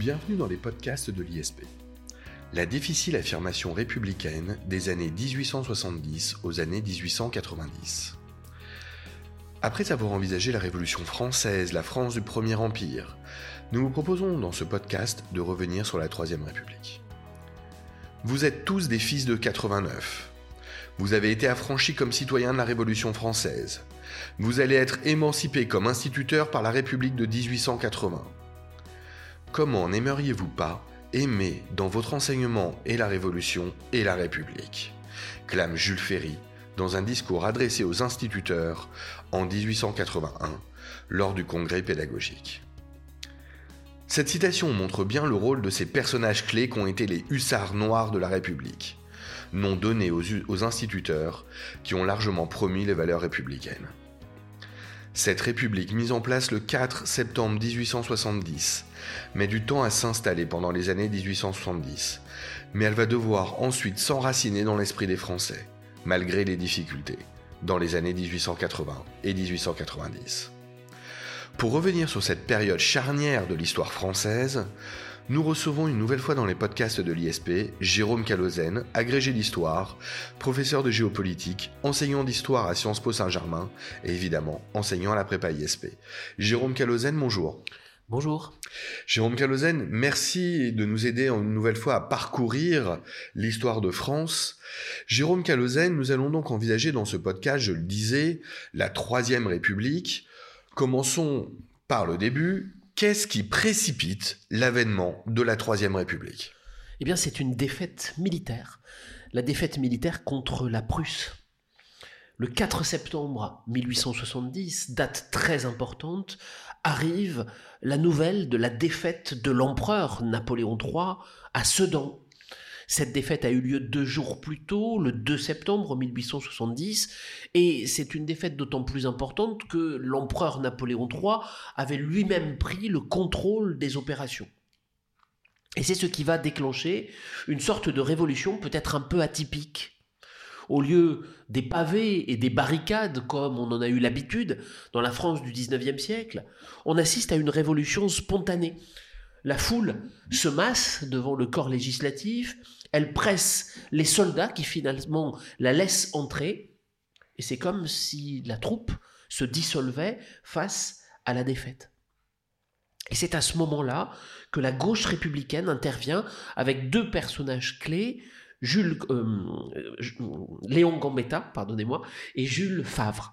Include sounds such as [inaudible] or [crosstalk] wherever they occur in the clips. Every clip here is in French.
Bienvenue dans les podcasts de l'ISP. La difficile affirmation républicaine des années 1870 aux années 1890. Après avoir envisagé la Révolution française, la France du Premier Empire, nous vous proposons dans ce podcast de revenir sur la Troisième République. Vous êtes tous des fils de 89. Vous avez été affranchis comme citoyens de la Révolution française. Vous allez être émancipés comme instituteurs par la République de 1880. Comment n'aimeriez-vous pas aimer dans votre enseignement et la Révolution et la République? Clame Jules Ferry dans un discours adressé aux instituteurs en 1881 lors du congrès pédagogique. Cette citation montre bien le rôle de ces personnages clés qu'ont été les hussards noirs de la République, nom donné aux, aux instituteurs qui ont largement promis les valeurs républicaines. Cette république mise en place le 4 septembre 1870 met du temps à s'installer pendant les années 1870, mais elle va devoir ensuite s'enraciner dans l'esprit des Français, malgré les difficultés, dans les années 1880 et 1890. Pour revenir sur cette période charnière de l'histoire française, nous recevons une nouvelle fois dans les podcasts de l'ISP Jérôme Calozen, agrégé d'histoire, professeur de géopolitique, enseignant d'histoire à Sciences Po Saint-Germain et évidemment enseignant à la prépa ISP. Jérôme Calozen, bonjour. Bonjour. Jérôme Calozen, merci de nous aider une nouvelle fois à parcourir l'histoire de France. Jérôme Calozen, nous allons donc envisager dans ce podcast, je le disais, la Troisième République. Commençons par le début, Qu'est-ce qui précipite l'avènement de la Troisième République? Eh bien, c'est une défaite militaire. La défaite militaire contre la Prusse. Le 4 septembre 1870, date très importante, arrive la nouvelle de la défaite de l'empereur Napoléon III à Sedan, cette défaite a eu lieu deux jours plus tôt, le 2 septembre 1870, et c'est une défaite d'autant plus importante que l'empereur Napoléon III avait lui-même pris le contrôle des opérations. Et c'est ce qui va déclencher une sorte de révolution peut-être un peu atypique. Au lieu des pavés et des barricades comme on en a eu l'habitude dans la France du XIXe siècle, on assiste à une révolution spontanée. La foule se masse devant le corps législatif, elle presse les soldats qui finalement la laissent entrer, et c'est comme si la troupe se dissolvait face à la défaite. Et c'est à ce moment-là que la gauche républicaine intervient avec deux personnages clés, Jules, euh, Léon Gambetta, pardonnez-moi, et Jules Favre.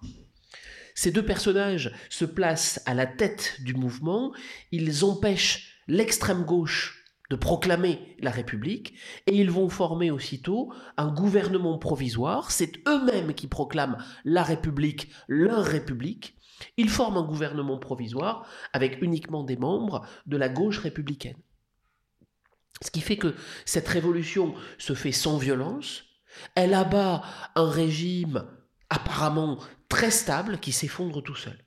Ces deux personnages se placent à la tête du mouvement, ils empêchent l'extrême gauche de proclamer la République, et ils vont former aussitôt un gouvernement provisoire, c'est eux-mêmes qui proclament la République, leur République, ils forment un gouvernement provisoire avec uniquement des membres de la gauche républicaine. Ce qui fait que cette révolution se fait sans violence, elle abat un régime apparemment très stable qui s'effondre tout seul.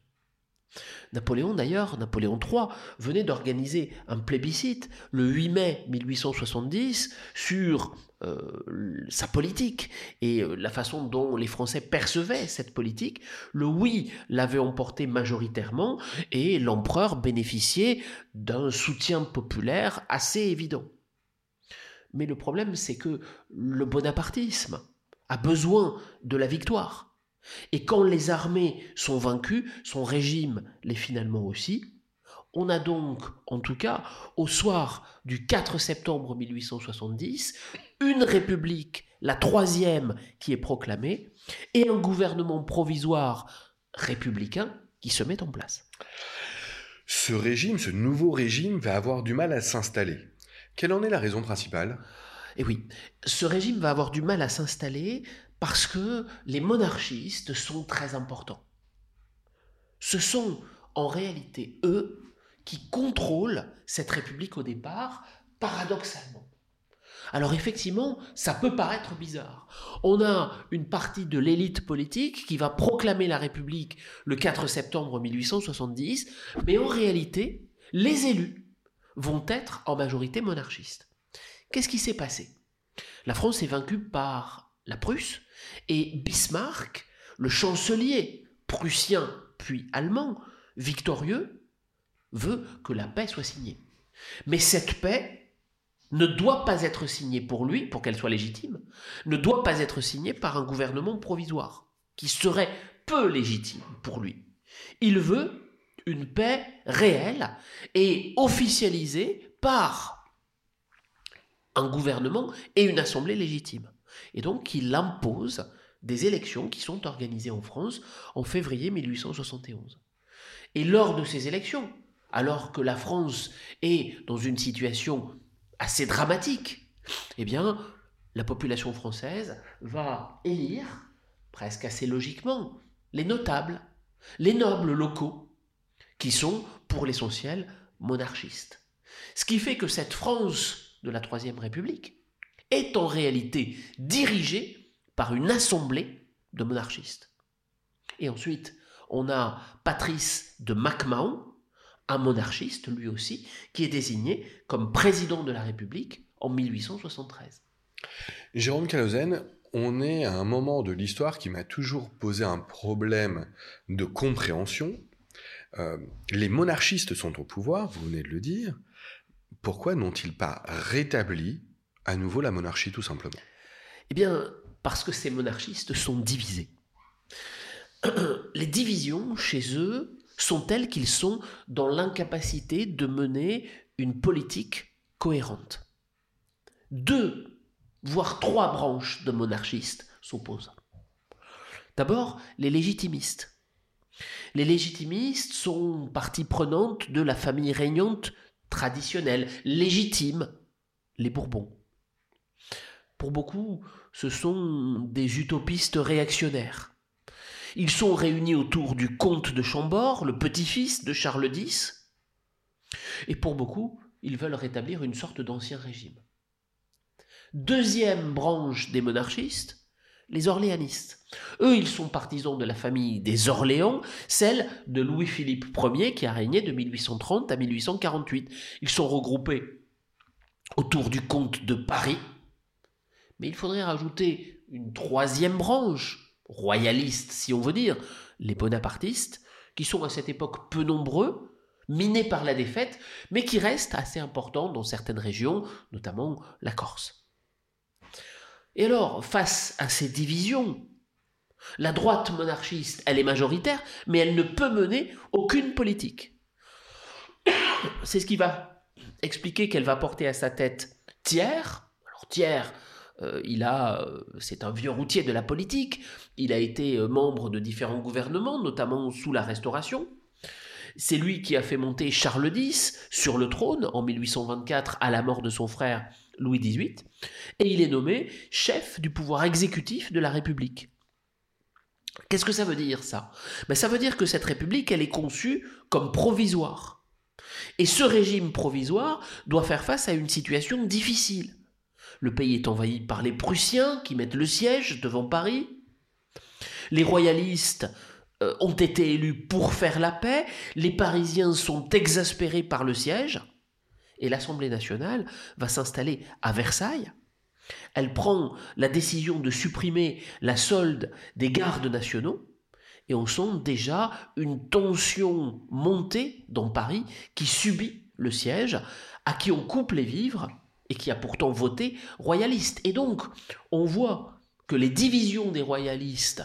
Napoléon d'ailleurs, Napoléon III, venait d'organiser un plébiscite le 8 mai 1870 sur euh, sa politique et euh, la façon dont les Français percevaient cette politique. Le oui l'avait emporté majoritairement et l'empereur bénéficiait d'un soutien populaire assez évident. Mais le problème, c'est que le bonapartisme a besoin de la victoire. Et quand les armées sont vaincues, son régime l'est finalement aussi. On a donc, en tout cas, au soir du 4 septembre 1870, une république, la troisième, qui est proclamée, et un gouvernement provisoire républicain qui se met en place. Ce régime, ce nouveau régime, va avoir du mal à s'installer. Quelle en est la raison principale? Eh oui, ce régime va avoir du mal à s'installer parce que les monarchistes sont très importants. Ce sont en réalité eux qui contrôlent cette république au départ, paradoxalement. Alors effectivement, ça peut paraître bizarre. On a une partie de l'élite politique qui va proclamer la République le 4 septembre 1870, mais en réalité, les élus vont être en majorité monarchistes. Qu'est-ce qui s'est passé? La France est vaincue par la Prusse, et Bismarck, le chancelier prussien puis allemand, victorieux, veut que la paix soit signée. Mais cette paix ne doit pas être signée pour lui, pour qu'elle soit légitime, ne doit pas être signée par un gouvernement provisoire, qui serait peu légitime pour lui. Il veut une paix réelle et officialisée par un gouvernement et une assemblée légitime. Et donc il impose des élections qui sont organisées en France en février 1871. Et lors de ces élections, alors que la France est dans une situation assez dramatique, eh bien, la population française va élire, presque assez logiquement, les notables, les nobles locaux, qui sont, pour l'essentiel, monarchistes. Ce qui fait que cette France de la Troisième République est en réalité dirigée par une assemblée de monarchistes. Et ensuite, on a Patrice de MacMahon, un monarchiste lui aussi, qui est désigné comme président de la République en 1873. Jérôme Calozen, on est à un moment de l'histoire qui m'a toujours posé un problème de compréhension. Euh, les monarchistes sont au pouvoir, vous venez de le dire. Pourquoi n'ont-ils pas rétabli à nouveau la monarchie tout simplement Eh bien, parce que ces monarchistes sont divisés. [clears throat] Les divisions chez eux sont telles qu'ils sont dans l'incapacité de mener une politique cohérente. Deux, voire trois branches de monarchistes s'opposent. D'abord, les légitimistes. Les légitimistes sont partie prenante de la famille régnante traditionnelle, légitime, les Bourbons. Pour beaucoup, ce sont des utopistes réactionnaires. Ils sont réunis autour du comte de Chambord, le petit-fils de Charles X, et pour beaucoup, ils veulent rétablir une sorte d'ancien régime. Deuxième branche des monarchistes, les orléanistes. Eux, ils sont partisans de la famille des Orléans, celle de Louis-Philippe Ier qui a régné de 1830 à 1848. Ils sont regroupés autour du comte de Paris, mais il faudrait rajouter une troisième branche, royaliste si on veut dire, les bonapartistes, qui sont à cette époque peu nombreux, minés par la défaite, mais qui restent assez importants dans certaines régions, notamment la Corse. Et alors, face à ces divisions, la droite monarchiste, elle est majoritaire, mais elle ne peut mener aucune politique. C'est ce qui va expliquer qu'elle va porter à sa tête Thiers. Alors Thiers, euh, il a, euh, c'est un vieux routier de la politique. Il a été euh, membre de différents gouvernements, notamment sous la Restauration. C'est lui qui a fait monter Charles X sur le trône en 1824 à la mort de son frère Louis XVIII, et il est nommé chef du pouvoir exécutif de la République. Qu'est-ce que ça veut dire ça? Ben, Ça veut dire que cette République, elle est conçue comme provisoire. Et ce régime provisoire doit faire face à une situation difficile. Le pays est envahi par les Prussiens qui mettent le siège devant Paris. Les royalistes euh, ont été élus pour faire la paix. Les Parisiens sont exaspérés par le siège. Et l'Assemblée nationale va s'installer à Versailles. Elle prend la décision de supprimer la solde des gardes nationaux. Et on sent déjà une tension montée dans Paris qui subit le siège, à qui on coupe les vivres et qui a pourtant voté royaliste. Et donc, on voit que les divisions des royalistes,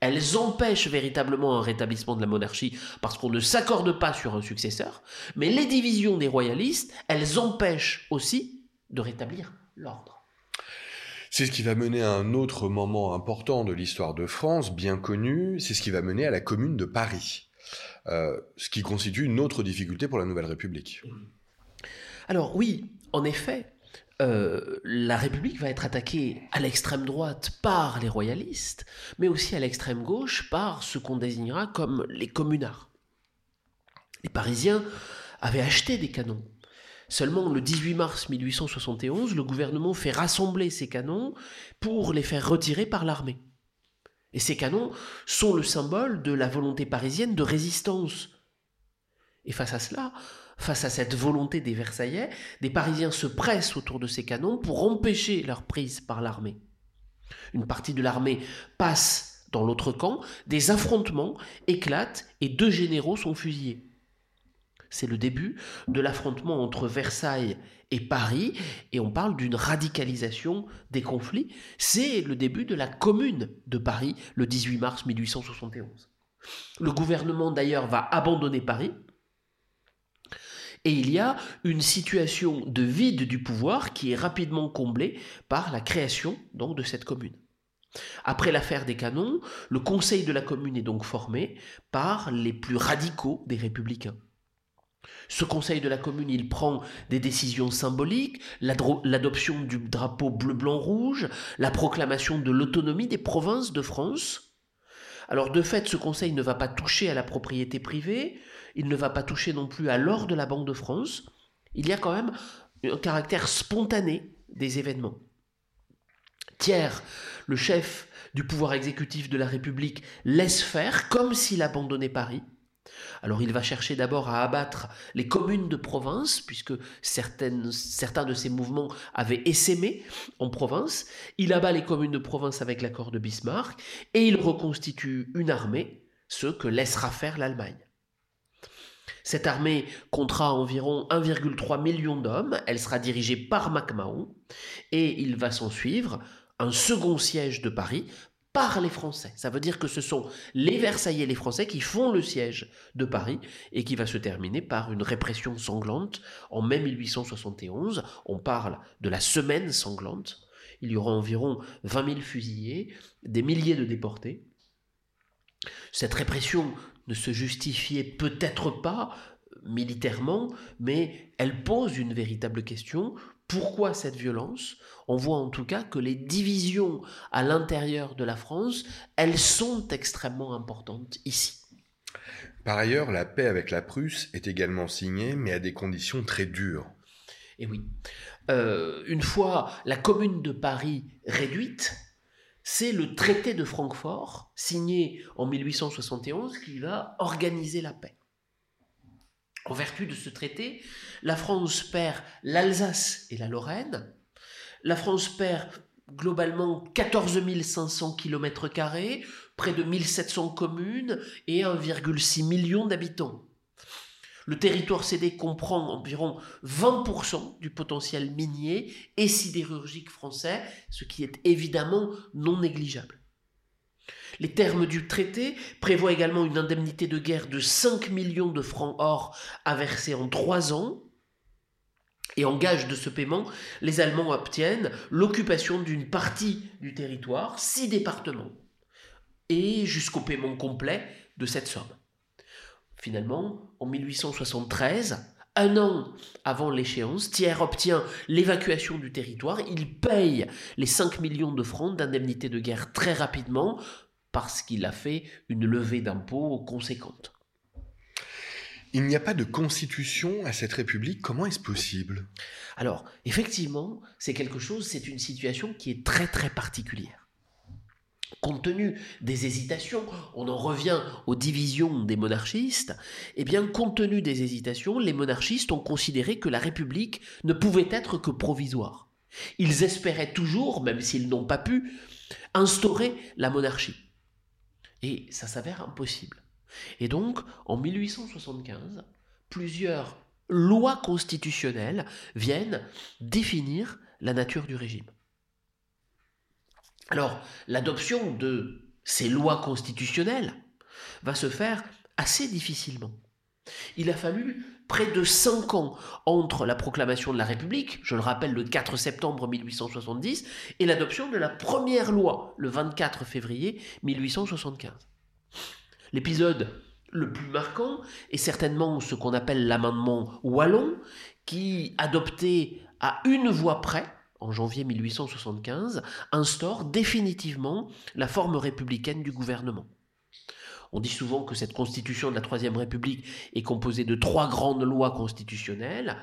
elles empêchent véritablement un rétablissement de la monarchie parce qu'on ne s'accorde pas sur un successeur, mais les divisions des royalistes, elles empêchent aussi de rétablir l'ordre. C'est ce qui va mener à un autre moment important de l'histoire de France, bien connu, c'est ce qui va mener à la commune de Paris, euh, ce qui constitue une autre difficulté pour la Nouvelle République. Alors oui, en effet, euh, la République va être attaquée à l'extrême droite par les royalistes, mais aussi à l'extrême gauche par ce qu'on désignera comme les communards. Les Parisiens avaient acheté des canons. Seulement le 18 mars 1871, le gouvernement fait rassembler ces canons pour les faire retirer par l'armée. Et ces canons sont le symbole de la volonté parisienne de résistance. Et face à cela, Face à cette volonté des Versaillais, des Parisiens se pressent autour de ces canons pour empêcher leur prise par l'armée. Une partie de l'armée passe dans l'autre camp, des affrontements éclatent et deux généraux sont fusillés. c'est le début de l'affrontement entre Versailles et Paris, et on parle d'une radicalisation des conflits. C'est le début de la commune de Paris, le 18 mars 1871. Le gouvernement d'ailleurs va abandonner Paris, et il y a une situation de vide du pouvoir qui est rapidement comblée par la création de cette commune. Après l'affaire des canons, le Conseil de la commune est donc formé par les plus radicaux des républicains. Ce Conseil de la commune, il prend des décisions symboliques, l'adoption du drapeau bleu-blanc-rouge, la proclamation de l'autonomie des provinces de France. Alors de fait, ce Conseil ne va pas toucher à la propriété privée, il ne va pas toucher non plus à l'or de la Banque de France. Il y a quand même un caractère spontané des événements. Thiers, le chef du pouvoir exécutif de la République, laisse faire comme s'il abandonnait Paris. Alors il va chercher d'abord à abattre les communes de province, puisque certains de ces mouvements avaient essaimé en province. Il abat les communes de province avec l'accord de Bismarck, et il reconstitue une armée, ce que laissera faire l'Allemagne. Cette armée comptera environ 1,3 million d'hommes, elle sera dirigée par MacMahon, et il va s'en suivre un second siège de Paris par les Français. Ça veut dire que ce sont les Versaillais les Français qui font le siège de Paris et qui va se terminer par une répression sanglante en mai 1871. On parle de la semaine sanglante. Il y aura environ 20 000 fusillés, des milliers de déportés. Cette répression ne se justifiait peut-être pas militairement, mais elle pose une véritable question. Pourquoi cette violence? On voit en tout cas que les divisions à l'intérieur de la France, elles sont extrêmement importantes ici. Par ailleurs, la paix avec la Prusse est également signée, mais à des conditions très dures. Et oui. Euh, une fois la commune de Paris réduite, c'est le traité de Francfort, signé en 1871, qui va organiser la paix. En vertu de ce traité, la France perd l'Alsace et la Lorraine. La France perd globalement 14 500 km, près de 1700 communes et 1,6 million d'habitants. Le territoire cédé comprend environ 20% du potentiel minier et sidérurgique français, ce qui est évidemment non négligeable. Les termes du traité prévoient également une indemnité de guerre de 5 millions de francs or à verser en 3 ans. Et en gage de ce paiement, les Allemands obtiennent l'occupation d'une partie du territoire, six départements, et jusqu'au paiement complet de cette somme. Finalement, en 1873, un an avant l'échéance, Thiers obtient l'évacuation du territoire. Il paye les 5 millions de francs d'indemnité de guerre très rapidement parce qu'il a fait une levée d'impôts conséquente. Il n'y a pas de constitution à cette République. Comment est-ce possible? Alors, effectivement, c'est quelque chose, c'est une situation qui est très très particulière. Compte tenu des hésitations, on en revient aux divisions des monarchistes, eh bien, compte tenu des hésitations, les monarchistes ont considéré que la République ne pouvait être que provisoire. Ils espéraient toujours, même s'ils n'ont pas pu, instaurer la monarchie. Et ça s'avère impossible. Et donc, en 1875, plusieurs lois constitutionnelles viennent définir la nature du régime. Alors, l'adoption de ces lois constitutionnelles va se faire assez difficilement. Il a fallu près de cinq ans entre la proclamation de la République, je le rappelle le 4 septembre 1870, et l'adoption de la première loi le 24 février 1875. L'épisode le plus marquant est certainement ce qu'on appelle l'amendement Wallon, qui, adopté à une voix près, en janvier 1875, instaure définitivement la forme républicaine du gouvernement. On dit souvent que cette constitution de la Troisième République est composée de trois grandes lois constitutionnelles.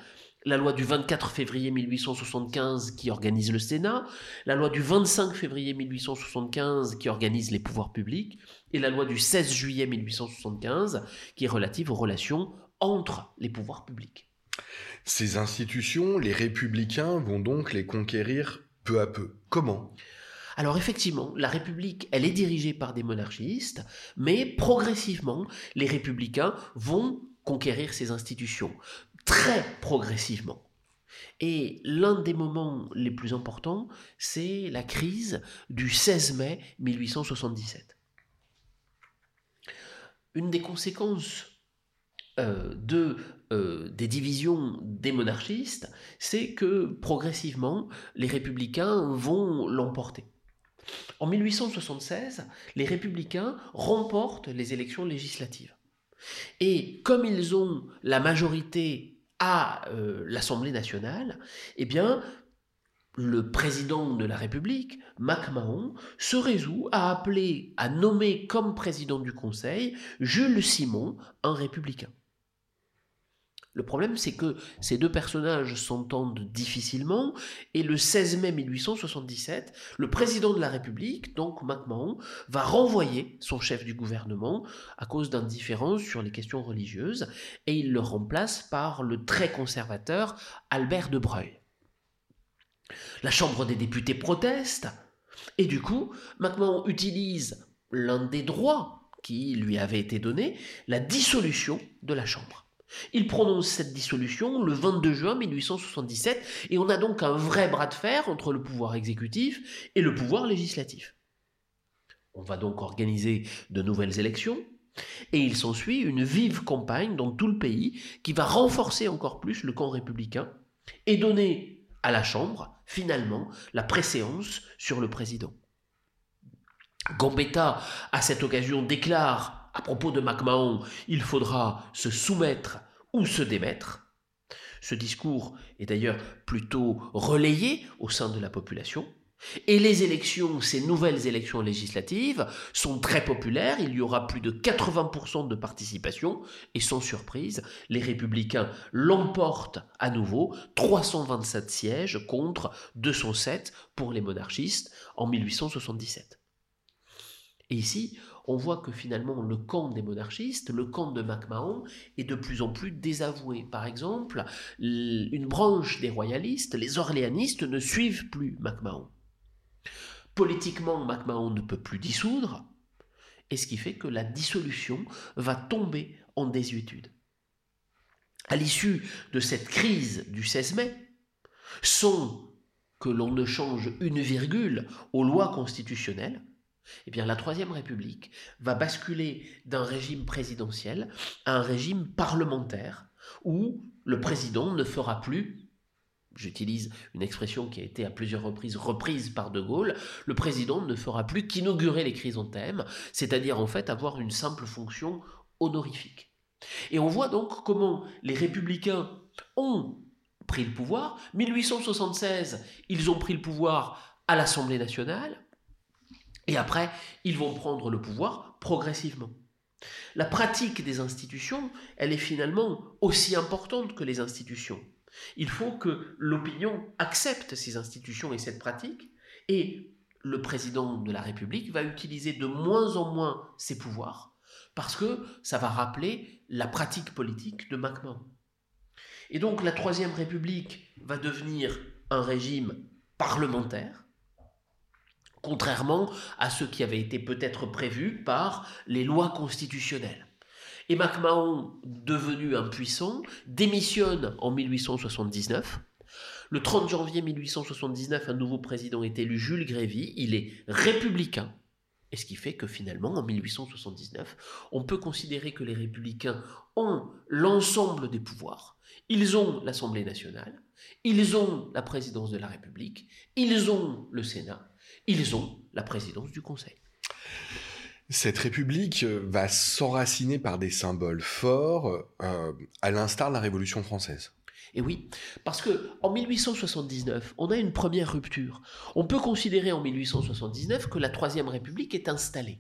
La loi du 24 février 1875 qui organise le Sénat, la loi du 25 février 1875 qui organise les pouvoirs publics, et la loi du 16 juillet 1875 qui est relative aux relations entre les pouvoirs publics. Ces institutions, les républicains vont donc les conquérir peu à peu. Comment? Alors effectivement, la République, elle est dirigée par des monarchistes, mais progressivement, les républicains vont conquérir ses institutions, très progressivement. Et l'un des moments les plus importants, c'est la crise du 16 mai 1877. Une des conséquences euh, de, euh, des divisions des monarchistes, c'est que progressivement, les républicains vont l'emporter. En 1876, les républicains remportent les élections législatives. Et comme ils ont la majorité à euh, l'Assemblée nationale, eh bien, le président de la République, MacMahon, se résout à appeler, à nommer comme président du Conseil Jules Simon, un républicain. Le problème, c'est que ces deux personnages s'entendent difficilement, et le 16 mai 1877, le président de la République, donc MacMahon, va renvoyer son chef du gouvernement à cause d'indifférence sur les questions religieuses, et il le remplace par le très conservateur Albert de Breuil. La Chambre des députés proteste, et du coup, MacMahon utilise l'un des droits qui lui avait été donné, la dissolution de la Chambre. Il prononce cette dissolution le 22 juin 1877 et on a donc un vrai bras de fer entre le pouvoir exécutif et le pouvoir législatif. On va donc organiser de nouvelles élections et il s'ensuit une vive campagne dans tout le pays qui va renforcer encore plus le camp républicain et donner à la Chambre, finalement, la préséance sur le président. Gambetta, à cette occasion, déclare à propos de MacMahon, il faudra se soumettre ou se démettre. Ce discours est d'ailleurs plutôt relayé au sein de la population. Et les élections, ces nouvelles élections législatives, sont très populaires. Il y aura plus de 80% de participation. Et sans surprise, les républicains l'emportent à nouveau, 327 sièges contre 207 pour les monarchistes en 1877. Et ici, on voit que finalement le camp des monarchistes, le camp de MacMahon, est de plus en plus désavoué. Par exemple, une branche des royalistes, les orléanistes, ne suivent plus MacMahon. Politiquement, MacMahon ne peut plus dissoudre, et ce qui fait que la dissolution va tomber en désuétude. À l'issue de cette crise du 16 mai, sans que l'on ne change une virgule aux lois constitutionnelles, eh bien, la Troisième République va basculer d'un régime présidentiel à un régime parlementaire où le président ne fera plus, j'utilise une expression qui a été à plusieurs reprises reprise par De Gaulle, le président ne fera plus qu'inaugurer les chrysanthèmes, c'est-à-dire en fait avoir une simple fonction honorifique. Et on voit donc comment les républicains ont pris le pouvoir. 1876, ils ont pris le pouvoir à l'Assemblée nationale. Et après, ils vont prendre le pouvoir progressivement. La pratique des institutions, elle est finalement aussi importante que les institutions. Il faut que l'opinion accepte ces institutions et cette pratique, et le président de la République va utiliser de moins en moins ses pouvoirs, parce que ça va rappeler la pratique politique de MacMahon. Et donc la Troisième République va devenir un régime parlementaire, contrairement à ce qui avait été peut-être prévu par les lois constitutionnelles. Et MacMahon, devenu impuissant, démissionne en 1879. Le 30 janvier 1879, un nouveau président est élu, Jules Grévy. Il est républicain. Et ce qui fait que finalement, en 1879, on peut considérer que les républicains ont l'ensemble des pouvoirs. Ils ont l'Assemblée nationale, ils ont la présidence de la République, ils ont le Sénat, ils ont la présidence du Conseil. Cette République euh, va s'enraciner par des symboles forts, euh, à l'instar de la Révolution française. Et oui, parce que en 1879, on a une première rupture. On peut considérer en 1879 que la Troisième République est installée.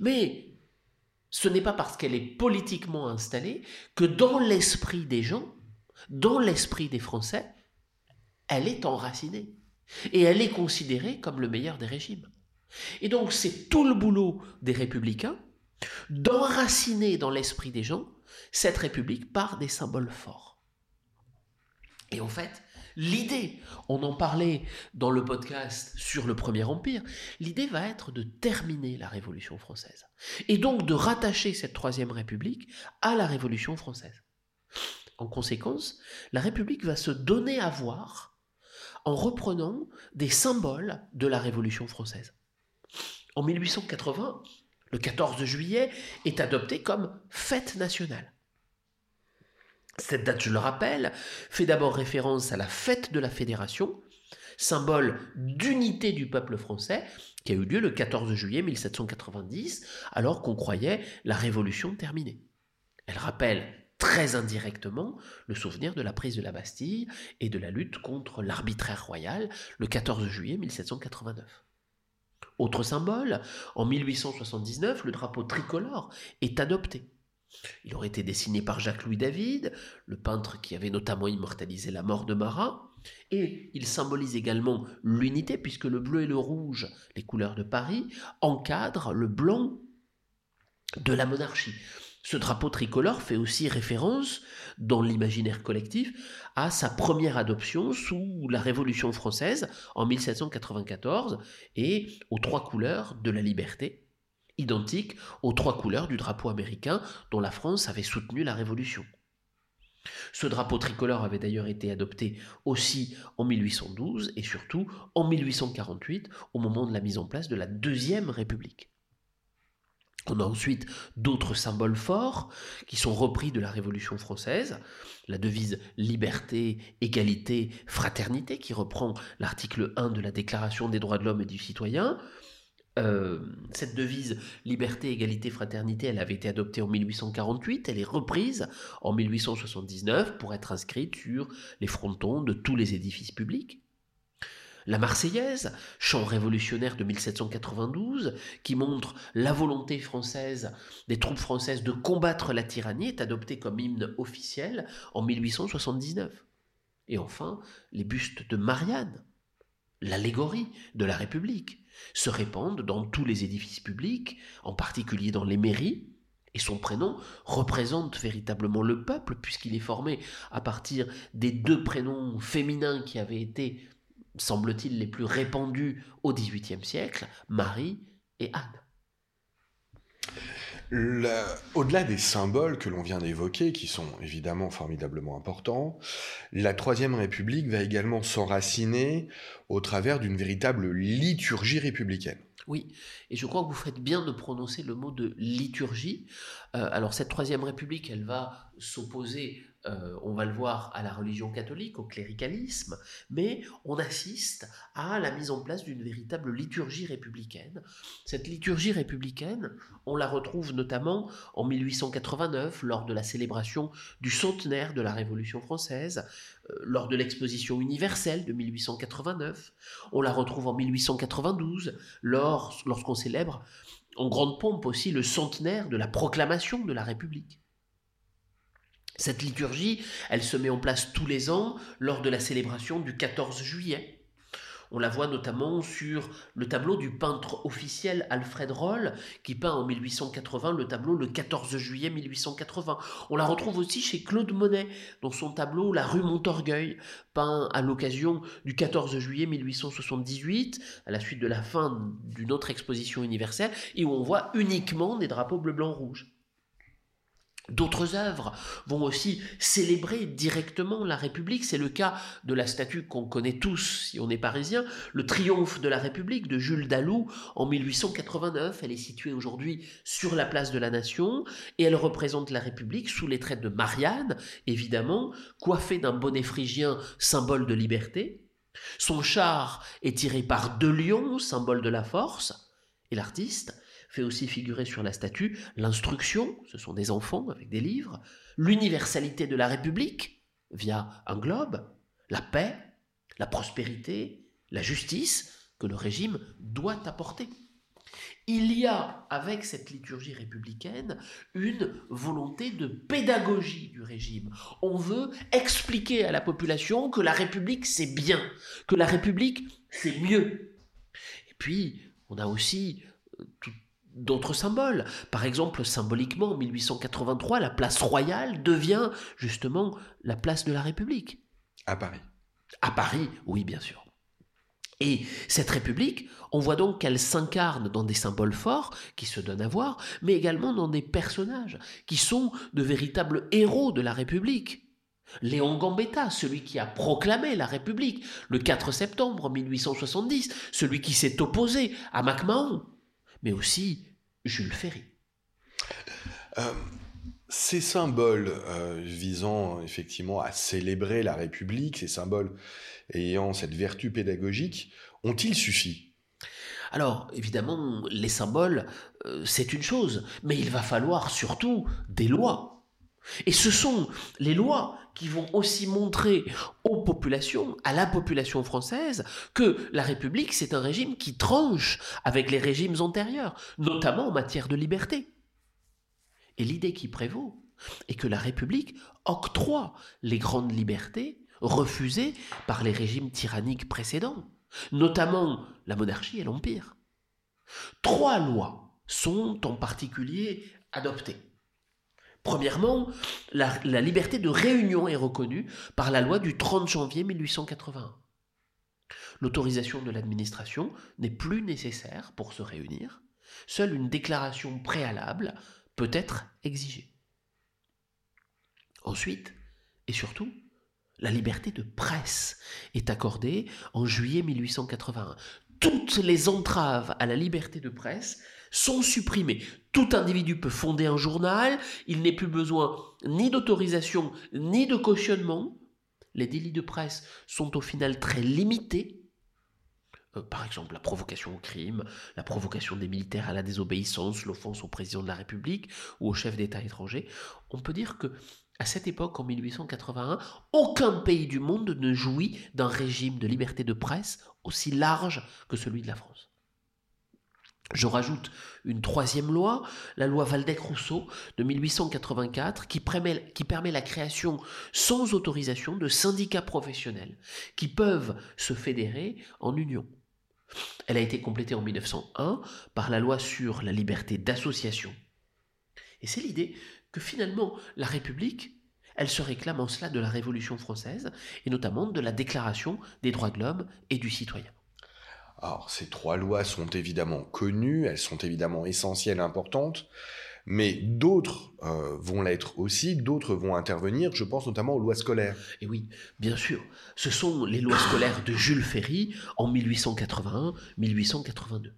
Mais ce n'est pas parce qu'elle est politiquement installée que dans l'esprit des gens, dans l'esprit des Français, elle est enracinée. Et elle est considérée comme le meilleur des régimes. Et donc c'est tout le boulot des républicains d'enraciner dans l'esprit des gens cette république par des symboles forts. Et en fait, L'idée, on en parlait dans le podcast sur le Premier Empire, l'idée va être de terminer la Révolution française. Et donc de rattacher cette Troisième République à la Révolution française. En conséquence, la République va se donner à voir en reprenant des symboles de la Révolution française. En 1880, le 14 juillet est adopté comme fête nationale. Cette date, je le rappelle, fait d'abord référence à la fête de la Fédération, symbole d'unité du peuple français, qui a eu lieu le 14 juillet 1790, alors qu'on croyait la Révolution terminée. Elle rappelle très indirectement le souvenir de la prise de la Bastille et de la lutte contre l'arbitraire royal le 14 juillet 1789. Autre symbole, en 1879, le drapeau tricolore est adopté. Il aurait été dessiné par Jacques-Louis David, le peintre qui avait notamment immortalisé la mort de Marat, et il symbolise également l'unité puisque le bleu et le rouge, les couleurs de Paris, encadrent le blanc de la monarchie. Ce drapeau tricolore fait aussi référence, dans l'imaginaire collectif, à sa première adoption sous la Révolution française en 1794 et aux trois couleurs de la liberté, identiques aux trois couleurs du drapeau américain dont la France avait soutenu la Révolution. Ce drapeau tricolore avait d'ailleurs été adopté aussi en 1812 et surtout en 1848 au moment de la mise en place de la Deuxième République. On a ensuite d'autres symboles forts qui sont repris de la Révolution française. La devise liberté, égalité, fraternité qui reprend l'article 1 de la Déclaration des droits de l'homme et du citoyen. Euh, cette devise liberté, égalité, fraternité, elle avait été adoptée en 1848, elle est reprise en 1879 pour être inscrite sur les frontons de tous les édifices publics. La Marseillaise, chant révolutionnaire de 1792, qui montre la volonté française des troupes françaises de combattre la tyrannie, est adoptée comme hymne officiel en 1879. Et enfin, les bustes de Marianne, l'allégorie de la République, se répandent dans tous les édifices publics, en particulier dans les mairies, et son prénom représente véritablement le peuple, puisqu'il est formé à partir des deux prénoms féminins qui avaient été semble-t-il, les plus répandus au XVIIIe siècle, Marie et Anne. Au-delà des symboles que l'on vient d'évoquer, qui sont évidemment formidablement importants, la Troisième République va également s'enraciner au travers d'une véritable liturgie républicaine. Oui, et je crois que vous faites bien de prononcer le mot de liturgie. Euh, alors cette Troisième République, elle va s'opposer euh, on va le voir à la religion catholique, au cléricalisme, mais on assiste à la mise en place d'une véritable liturgie républicaine. Cette liturgie républicaine, on la retrouve notamment en 1889 lors de la célébration du centenaire de la Révolution française, euh, lors de l'exposition universelle de 1889, on la retrouve en 1892 lorsqu'on célèbre en grande pompe aussi le centenaire de la proclamation de la République. Cette liturgie, elle se met en place tous les ans lors de la célébration du 14 juillet. On la voit notamment sur le tableau du peintre officiel Alfred Roll, qui peint en 1880 le tableau le 14 juillet 1880. On la retrouve aussi chez Claude Monet, dans son tableau La rue Montorgueil, peint à l'occasion du 14 juillet 1878, à la suite de la fin d'une autre exposition universelle, et où on voit uniquement des drapeaux bleu, blanc, rouge. D'autres œuvres vont aussi célébrer directement la République. C'est le cas de la statue qu'on connaît tous si on est parisien, le Triomphe de la République de Jules Dalou en 1889. Elle est située aujourd'hui sur la place de la Nation et elle représente la République sous les traits de Marianne, évidemment, coiffée d'un bonnet phrygien, symbole de liberté. Son char est tiré par deux lions, symbole de la force. Et l'artiste fait aussi figurer sur la statue l'instruction, ce sont des enfants avec des livres, l'universalité de la République via un globe, la paix, la prospérité, la justice que le régime doit apporter. Il y a, avec cette liturgie républicaine, une volonté de pédagogie du régime. On veut expliquer à la population que la République c'est bien, que la République c'est mieux. Et puis, on a aussi euh, tout, d'autres symboles. Par exemple, symboliquement, en 1883, la place royale devient justement la place de la République. À Paris. À Paris, oui, bien sûr. Et cette République, on voit donc qu'elle s'incarne dans des symboles forts qui se donnent à voir, mais également dans des personnages qui sont de véritables héros de la République. Léon Gambetta, celui qui a proclamé la République le 4 septembre 1870, celui qui s'est opposé à MacMahon, mais aussi Jules Ferry. Euh, ces symboles euh, visant effectivement à célébrer la République, ces symboles ayant cette vertu pédagogique, ont-ils suffi? Alors, évidemment, les symboles, euh, c'est une chose, mais il va falloir surtout des lois. Et ce sont les lois qui vont aussi montrer aux populations, à la population française, que la République, c'est un régime qui tranche avec les régimes antérieurs, notamment en matière de liberté. Et l'idée qui prévaut est que la République octroie les grandes libertés refusées par les régimes tyranniques précédents, notamment la monarchie et l'Empire. Trois lois sont en particulier adoptées. Premièrement, la, liberté de réunion est reconnue par la loi du 30 janvier 1881. L'autorisation de l'administration n'est plus nécessaire pour se réunir. Seule une déclaration préalable peut être exigée. Ensuite, et surtout, la liberté de presse est accordée en juillet 1881. Toutes les entraves à la liberté de presse sont supprimés. Tout individu peut fonder un journal, il n'est plus besoin ni d'autorisation ni de cautionnement. Les délits de presse sont au final très limités. Euh, par exemple, la provocation au crime, la provocation des militaires à la désobéissance, l'offense au président de la République ou au chef d'État étranger. On peut dire que à cette époque, en 1881, aucun pays du monde ne jouit d'un régime de liberté de presse aussi large que celui de la France. Je rajoute une troisième loi, la loi Valdec-Rousseau de 1884, qui permet, qui permet la création sans autorisation de syndicats professionnels qui peuvent se fédérer en union. Elle a été complétée en 1901 par la loi sur la liberté d'association. Et c'est l'idée que finalement la République, elle se réclame en cela de la Révolution française, et notamment de la Déclaration des droits de l'homme et du citoyen. Alors, ces trois lois sont évidemment connues, elles sont évidemment essentielles, importantes, mais d'autres euh, vont l'être aussi, d'autres vont intervenir, je pense notamment aux lois scolaires. Et oui, bien sûr, ce sont les lois scolaires de Jules Ferry en 1881-1882.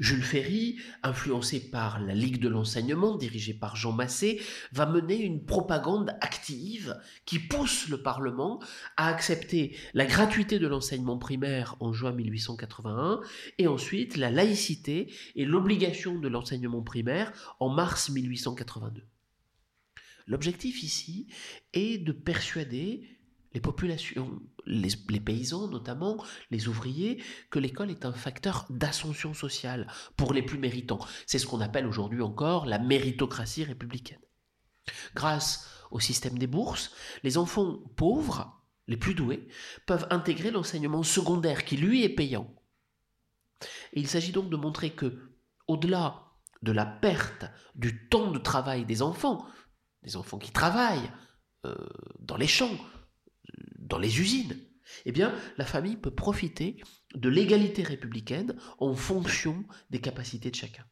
Jules Ferry, influencé par la Ligue de l'enseignement dirigée par Jean Massé, va mener une propagande active qui pousse le Parlement à accepter la gratuité de l'enseignement primaire en juin 1881 et ensuite la laïcité et l'obligation de l'enseignement primaire en mars 1882. L'objectif ici est de persuader les populations, les, paysans notamment, les ouvriers, que l'école est un facteur d'ascension sociale pour les plus méritants. C'est ce qu'on appelle aujourd'hui encore la méritocratie républicaine. Grâce au système des bourses, les enfants pauvres, les plus doués, peuvent intégrer l'enseignement secondaire qui lui est payant. Il s'agit donc de montrer que, au-delà de la perte du temps de travail des enfants, des enfants qui travaillent euh, dans les champs, dans les usines, eh bien, la famille peut profiter de l'égalité républicaine en fonction des capacités de chacun.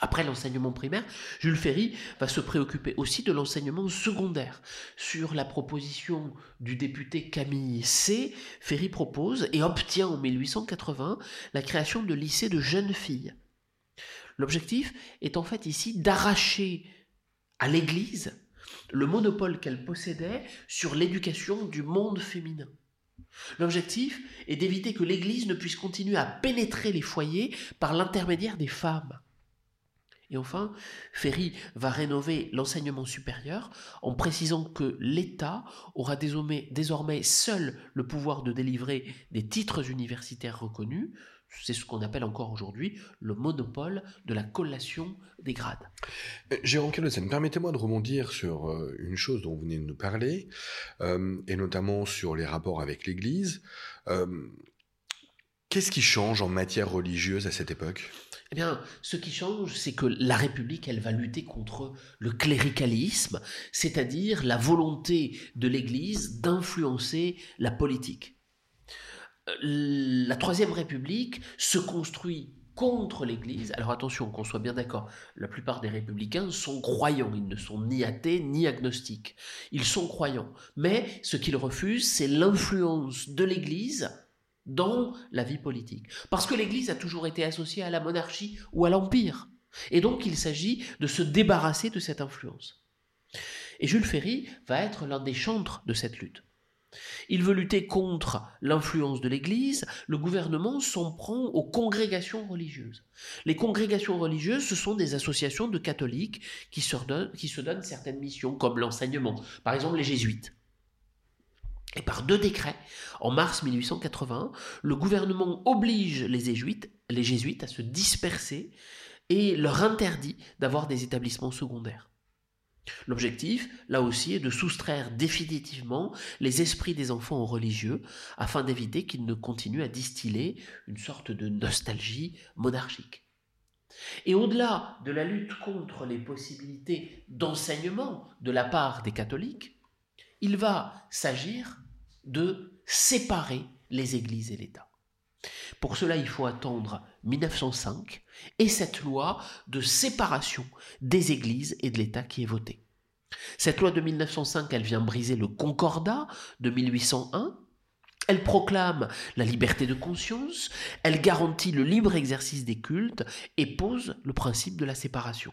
Après l'enseignement primaire, Jules Ferry va se préoccuper aussi de l'enseignement secondaire. Sur la proposition du député Camille C, Ferry propose et obtient en 1880 la création de lycées de jeunes filles. L'objectif est en fait ici d'arracher à l'Église le monopole qu'elle possédait sur l'éducation du monde féminin. L'objectif est d'éviter que l'Église ne puisse continuer à pénétrer les foyers par l'intermédiaire des femmes. Et enfin, Ferry va rénover l'enseignement supérieur en précisant que l'État aura désormais, seul le pouvoir de délivrer des titres universitaires reconnus, c'est ce qu'on appelle encore aujourd'hui le monopole de la collation des grades. Euh, Jérôme Calosen, permettez-moi de rebondir sur euh, une chose dont vous venez de nous parler, euh, et notamment sur les rapports avec l'Église. Qu'est-ce qui change en matière religieuse à cette époque? Eh bien, ce qui change, c'est que la République, elle va lutter contre le cléricalisme, c'est-à-dire la volonté de l'Église d'influencer la politique. La Troisième République se construit contre l'Église. Alors attention, qu'on soit bien d'accord, la plupart des républicains sont croyants, ils ne sont ni athées ni agnostiques. Ils sont croyants. Mais ce qu'ils refusent, c'est l'influence de l'Église dans la vie politique. Parce que l'Église a toujours été associée à la monarchie ou à l'Empire. Et donc il s'agit de se débarrasser de cette influence. Et Jules Ferry va être l'un des chantres de cette lutte. Il veut lutter contre l'influence de l'Église, le gouvernement s'en prend aux congrégations religieuses. Les congrégations religieuses, ce sont des associations de catholiques qui se donnent, certaines missions, comme l'enseignement, par exemple les jésuites. Et par deux décrets, en mars 1881, le gouvernement oblige les jésuites à se disperser et leur interdit d'avoir des établissements secondaires. L'objectif, là aussi, est de soustraire définitivement les esprits des enfants aux religieux afin d'éviter qu'ils ne continuent à distiller une sorte de nostalgie monarchique. Et au-delà de la lutte contre les possibilités d'enseignement de la part des catholiques, il va s'agir de séparer les églises et l'État. Pour cela, il faut attendre 1905 et cette loi de séparation des églises et de l'État qui est votée. Cette loi de 1905, elle vient briser le concordat de 1801. Elle proclame la liberté de conscience, elle garantit le libre exercice des cultes et pose le principe de la séparation.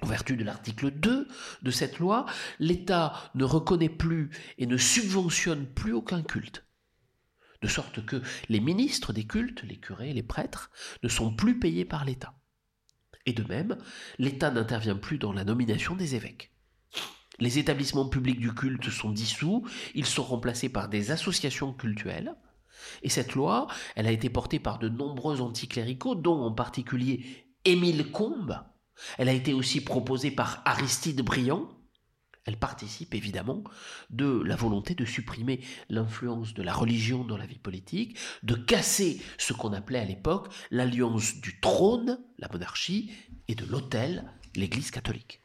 En vertu de l'article 2 de cette loi, l'État ne reconnaît plus et ne subventionne plus aucun culte. De sorte que les ministres des cultes, les curés, les prêtres, ne sont plus payés par l'État. Et de même, l'État n'intervient plus dans la nomination des évêques. Les établissements publics du culte sont dissous, ils sont remplacés par des associations cultuelles, et cette loi, elle a été portée par de nombreux anticléricaux, dont en particulier Émile Combes, elle a été aussi proposée par Aristide Briand. Elle participe évidemment de la volonté de supprimer l'influence de la religion dans la vie politique, de casser ce qu'on appelait à l'époque l'alliance du trône, la monarchie, et de l'autel, l'Église catholique.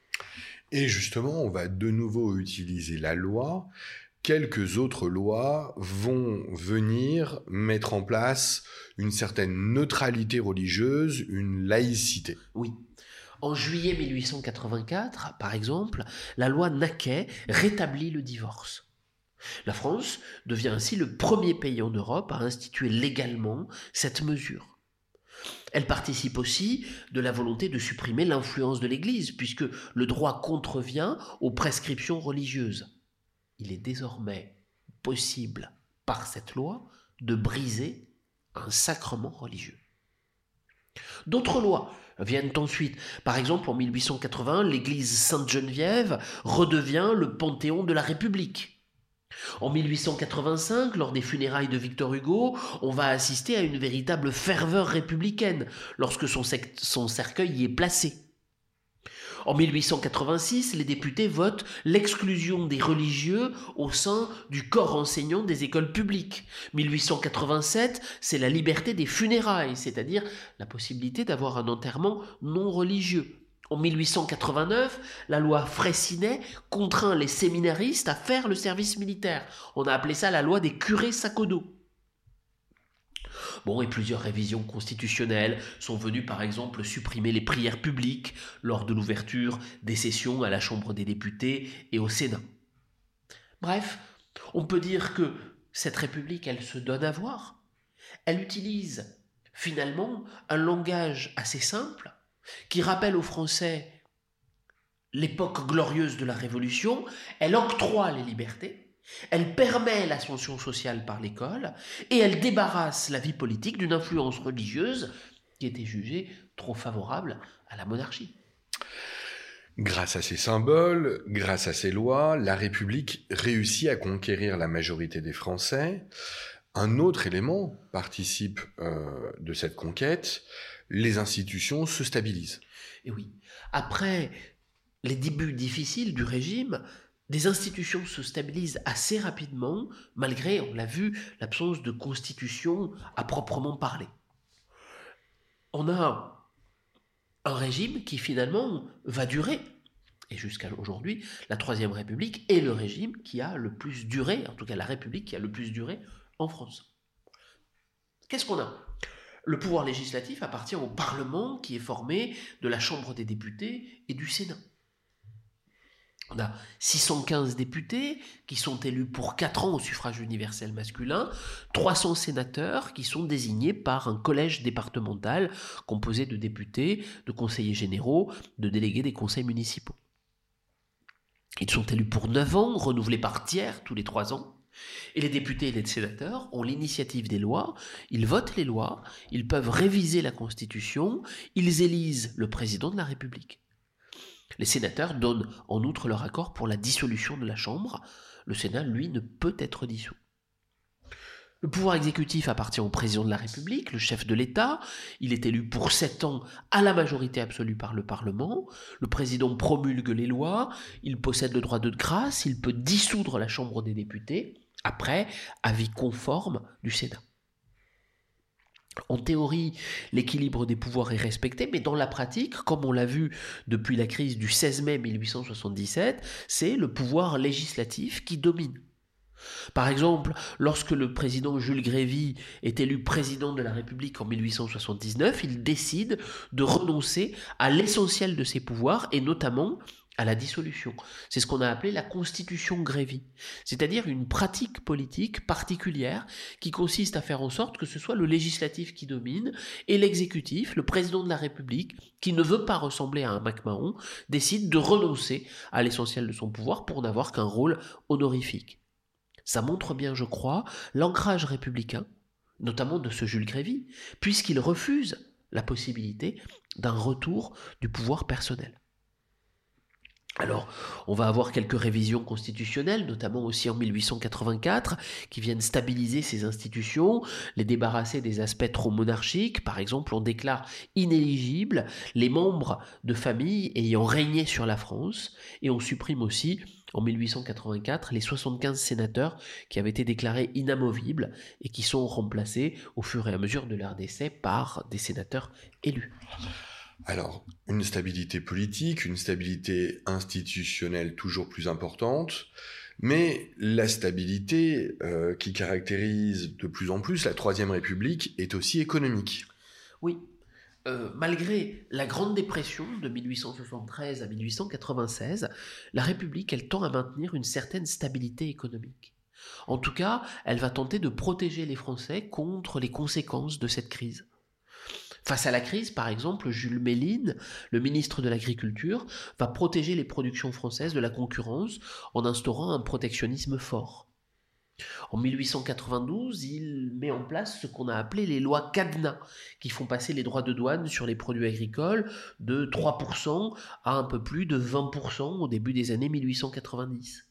Et justement, on va de nouveau utiliser la loi. Quelques autres lois vont venir mettre en place une certaine neutralité religieuse, une laïcité. Oui, en juillet 1884, par exemple, la loi Naquet rétablit le divorce. La France devient ainsi le premier pays en Europe à instituer légalement cette mesure. Elle participe aussi de la volonté de supprimer l'influence de l'Église, puisque le droit contrevient aux prescriptions religieuses. Il est désormais possible, par cette loi, de briser un sacrement religieux. D'autres lois viennent ensuite. Par exemple, en 1880, l'église Sainte-Geneviève redevient le panthéon de la République. En 1885, lors des funérailles de Victor Hugo, on va assister à une véritable ferveur républicaine lorsque son, son cercueil y est placé. En 1886, les députés votent l'exclusion des religieux au sein du corps enseignant des écoles publiques. 1887, c'est la liberté des funérailles, c'est-à-dire la possibilité d'avoir un enterrement non religieux. En 1889, la loi Fraissinet contraint les séminaristes à faire le service militaire. On a appelé ça la loi des curés sacodo. Bon, et plusieurs révisions constitutionnelles sont venues par exemple supprimer les prières publiques lors de l'ouverture des sessions à la Chambre des députés et au Sénat. Bref, on peut dire que cette République, elle se donne à voir. Elle utilise finalement un langage assez simple qui rappelle aux Français l'époque glorieuse de la Révolution, elle octroie les libertés, elle permet l'ascension sociale par l'école et elle débarrasse la vie politique d'une influence religieuse qui était jugée trop favorable à la monarchie. Grâce à ces symboles, grâce à ces lois, la République réussit à conquérir la majorité des Français. Un autre élément participe euh, de cette conquête, les institutions se stabilisent. Et oui, après les débuts difficiles du régime, des institutions se stabilisent assez rapidement, malgré, on l'a vu, l'absence de constitution à proprement parler. On a un régime qui finalement va durer. Et jusqu'à aujourd'hui, la Troisième République est le régime qui a le plus duré, en tout cas la République qui a le plus duré en France. Qu'est-ce qu'on a? Le pouvoir législatif appartient au Parlement qui est formé de la Chambre des députés et du Sénat. On a 615 députés qui sont élus pour 4 ans au suffrage universel masculin, 300 sénateurs qui sont désignés par un collège départemental composé de députés, de conseillers généraux, de délégués des conseils municipaux. Ils sont élus pour 9 ans, renouvelés par tiers tous les 3 ans. Et les députés et les sénateurs ont l'initiative des lois, ils votent les lois, ils peuvent réviser la Constitution, ils élisent le président de la République. Les sénateurs donnent en outre leur accord pour la dissolution de la Chambre. Le Sénat, lui, ne peut être dissous. Le pouvoir exécutif appartient au président de la République, le chef de l'État. Il est élu pour sept ans à la majorité absolue par le Parlement. Le président promulgue les lois. Il possède le droit de grâce. Il peut dissoudre la Chambre des députés après avis conforme du Sénat. En théorie, l'équilibre des pouvoirs est respecté, mais dans la pratique, comme on l'a vu depuis la crise du 16 mai 1877, c'est le pouvoir législatif qui domine. Par exemple, lorsque le président Jules Grévy est élu président de la République en 1879, il décide de renoncer à l'essentiel de ses pouvoirs et notamment à la dissolution. C'est ce qu'on a appelé la constitution Grévy, c'est-à-dire une pratique politique particulière qui consiste à faire en sorte que ce soit le législatif qui domine et l'exécutif, le président de la République, qui ne veut pas ressembler à un MacMahon, décide de renoncer à l'essentiel de son pouvoir pour n'avoir qu'un rôle honorifique. Ça montre bien, je crois, l'ancrage républicain, notamment de ce Jules Grévy, puisqu'il refuse la possibilité d'un retour du pouvoir personnel. Alors, on va avoir quelques révisions constitutionnelles, notamment aussi en 1884, qui viennent stabiliser ces institutions, les débarrasser des aspects trop monarchiques. Par exemple, on déclare inéligibles les membres de familles ayant régné sur la France, et on supprime aussi, en 1884, les 75 sénateurs qui avaient été déclarés inamovibles et qui sont remplacés au fur et à mesure de leur décès par des sénateurs élus. Alors, une stabilité politique, une stabilité institutionnelle toujours plus importante, mais la stabilité euh, qui caractérise de plus en plus la Troisième République est aussi économique. Oui. Euh, malgré la Grande Dépression de 1873 à 1896, la République, elle tend à maintenir une certaine stabilité économique. En tout cas, elle va tenter de protéger les Français contre les conséquences de cette crise. Face à la crise, par exemple, Jules Méline, le ministre de l'Agriculture, va protéger les productions françaises de la concurrence en instaurant un protectionnisme fort. En 1892, il met en place ce qu'on a appelé les lois cadenas, qui font passer les droits de douane sur les produits agricoles de 3% à un peu plus de 20% au début des années 1890.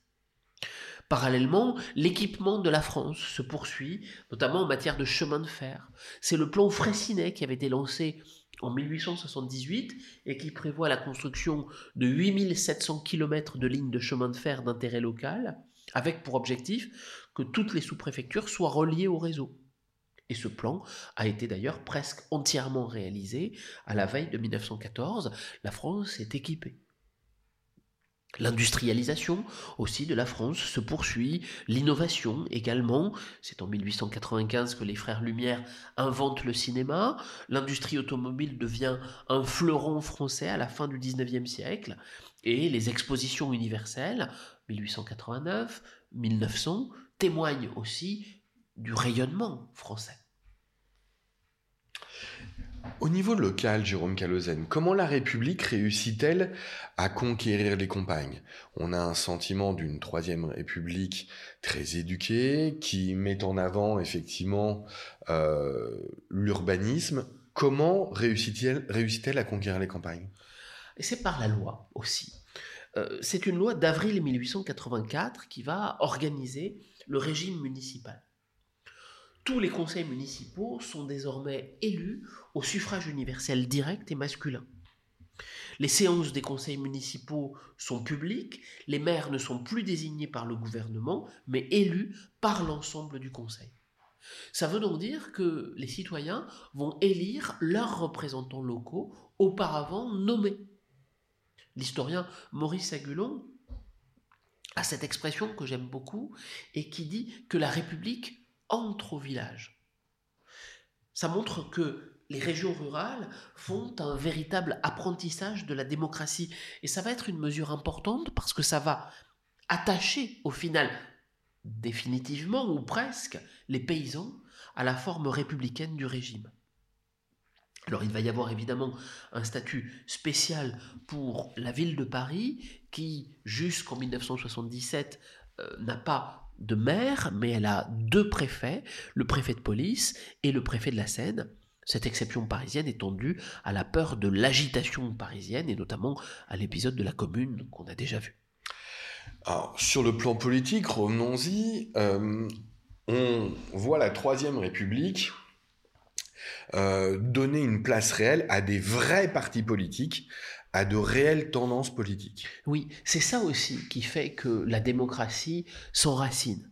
Parallèlement, l'équipement de la France se poursuit, notamment en matière de chemin de fer. C'est le plan Fraissinet qui avait été lancé en 1878 et qui prévoit la construction de 8700 km de lignes de chemin de fer d'intérêt local, avec pour objectif que toutes les sous-préfectures soient reliées au réseau. Et ce plan a été d'ailleurs presque entièrement réalisé à la veille de 1914. La France est équipée. L'industrialisation aussi de la France se poursuit, l'innovation également. C'est en 1895 que les frères Lumière inventent le cinéma. L'industrie automobile devient un fleuron français à la fin du 19e siècle. Et les expositions universelles, 1889, 1900, témoignent aussi du rayonnement français. Au niveau local, Jérôme Calozen, comment la République réussit-elle à conquérir les campagnes? On a un sentiment d'une troisième République très éduquée, qui met en avant effectivement euh, l'urbanisme. Comment réussit-elle réussit à conquérir les campagnes? C'est par la loi aussi. Euh, c'est une loi d'avril 1884 qui va organiser le régime municipal tous les conseils municipaux sont désormais élus au suffrage universel direct et masculin. Les séances des conseils municipaux sont publiques, les maires ne sont plus désignés par le gouvernement, mais élus par l'ensemble du conseil. Ça veut donc dire que les citoyens vont élire leurs représentants locaux auparavant nommés. L'historien Maurice Agulon a cette expression que j'aime beaucoup et qui dit que la République entre au village. Ça montre que les régions rurales font un véritable apprentissage de la démocratie. Et ça va être une mesure importante parce que ça va attacher au final, définitivement ou presque, les paysans à la forme républicaine du régime. Alors il va y avoir évidemment un statut spécial pour la ville de Paris qui, jusqu'en 1977, euh, n'a pas de maire, mais elle a deux préfets, le préfet de police et le préfet de la Seine. Cette exception parisienne est tendue à la peur de l'agitation parisienne et notamment à l'épisode de la commune qu'on a déjà vu. Sur le plan politique, revenons-y, euh, on voit la Troisième République euh, donner une place réelle à des vrais partis politiques, à de réelles tendances politiques. Oui, c'est ça aussi qui fait que la démocratie s'enracine.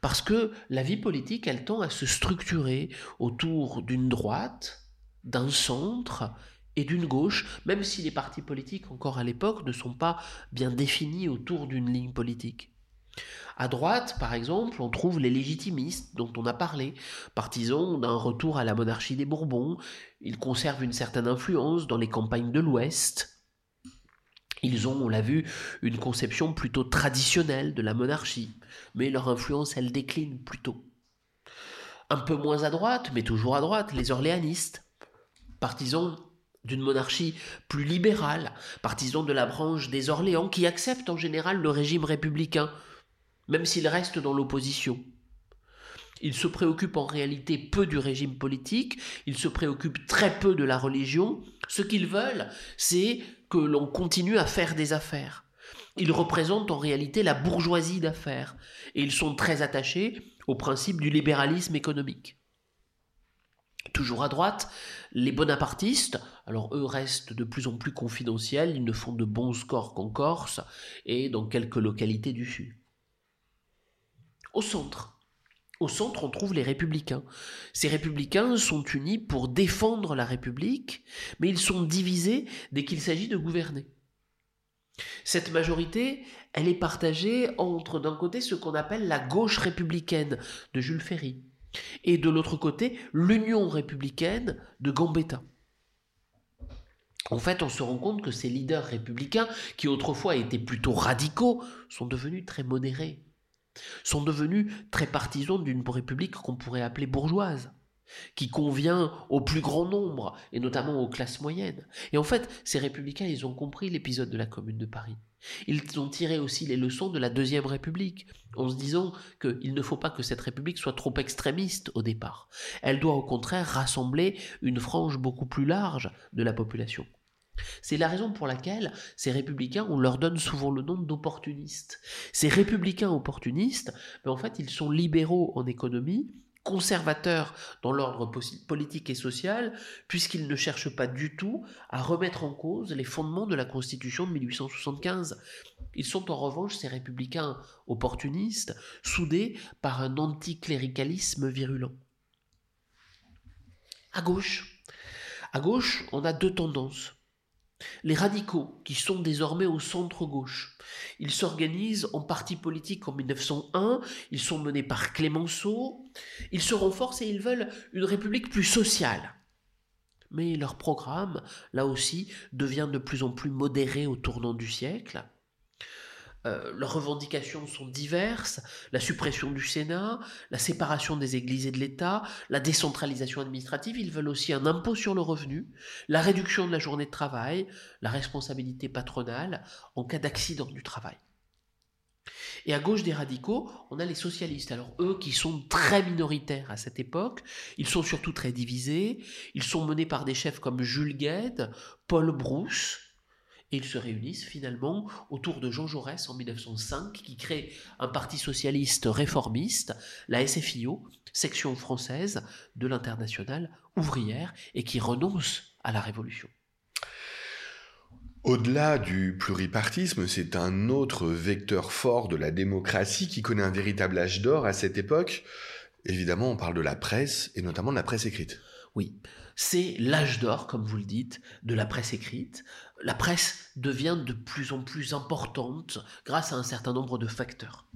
Parce que la vie politique, elle tend à se structurer autour d'une droite, d'un centre et d'une gauche, même si les partis politiques, encore à l'époque, ne sont pas bien définis autour d'une ligne politique. À droite, par exemple, on trouve les légitimistes dont on a parlé, partisans d'un retour à la monarchie des Bourbons. Ils conservent une certaine influence dans les campagnes de l'Ouest. Ils ont, on l'a vu, une conception plutôt traditionnelle de la monarchie, mais leur influence, elle décline plutôt. Un peu moins à droite, mais toujours à droite, les orléanistes, partisans d'une monarchie plus libérale, partisans de la branche des Orléans qui acceptent en général le régime républicain, même s'ils restent dans l'opposition. Ils se préoccupent en réalité peu du régime politique, ils se préoccupent très peu de la religion. Ce qu'ils veulent, c'est que l'on continue à faire des affaires. Ils représentent en réalité la bourgeoisie d'affaires et ils sont très attachés au principe du libéralisme économique. Toujours à droite, les bonapartistes, alors eux restent de plus en plus confidentiels, ils ne font de bons scores qu'en Corse et dans quelques localités du Sud. Au centre, au centre, on trouve les républicains. Ces républicains sont unis pour défendre la République, mais ils sont divisés dès qu'il s'agit de gouverner. Cette majorité, elle est partagée entre d'un côté ce qu'on appelle la gauche républicaine de Jules Ferry et de l'autre côté l'Union républicaine de Gambetta. En fait, on se rend compte que ces leaders républicains, qui autrefois étaient plutôt radicaux, sont devenus très modérés sont devenus très partisans d'une république qu'on pourrait appeler bourgeoise, qui convient au plus grand nombre, et notamment aux classes moyennes. Et en fait, ces républicains, ils ont compris l'épisode de la Commune de Paris. Ils ont tiré aussi les leçons de la Deuxième République, en se disant qu'il ne faut pas que cette République soit trop extrémiste au départ. Elle doit au contraire rassembler une frange beaucoup plus large de la population. C'est la raison pour laquelle ces républicains, on leur donne souvent le nom d'opportunistes. Ces républicains opportunistes, mais en fait, ils sont libéraux en économie, conservateurs dans l'ordre politique et social, puisqu'ils ne cherchent pas du tout à remettre en cause les fondements de la Constitution de 1875. Ils sont en revanche, ces républicains opportunistes, soudés par un anticléricalisme virulent. À gauche, à gauche, on a deux tendances. Les radicaux, qui sont désormais au centre-gauche, ils s'organisent en parti politique en 1901, ils sont menés par Clémenceau, ils se renforcent et ils veulent une république plus sociale. Mais leur programme, là aussi, devient de plus en plus modéré au tournant du siècle. Euh, leurs revendications sont diverses, la suppression du Sénat, la séparation des églises et de l'État, la décentralisation administrative, ils veulent aussi un impôt sur le revenu, la réduction de la journée de travail, la responsabilité patronale en cas d'accident du travail. Et à gauche des radicaux, on a les socialistes. Alors eux qui sont très minoritaires à cette époque, ils sont surtout très divisés, ils sont menés par des chefs comme Jules Gued, Paul Brousse, et ils se réunissent finalement autour de Jean Jaurès en 1905, qui crée un parti socialiste réformiste, la SFIO, section française de l'internationale ouvrière, et qui renonce à la révolution. Au-delà du pluripartisme, c'est un autre vecteur fort de la démocratie qui connaît un véritable âge d'or à cette époque. Évidemment, on parle de la presse, et notamment de la presse écrite. Oui, c'est l'âge d'or, comme vous le dites, de la presse écrite. La presse devient de plus en plus importante grâce à un certain nombre de facteurs.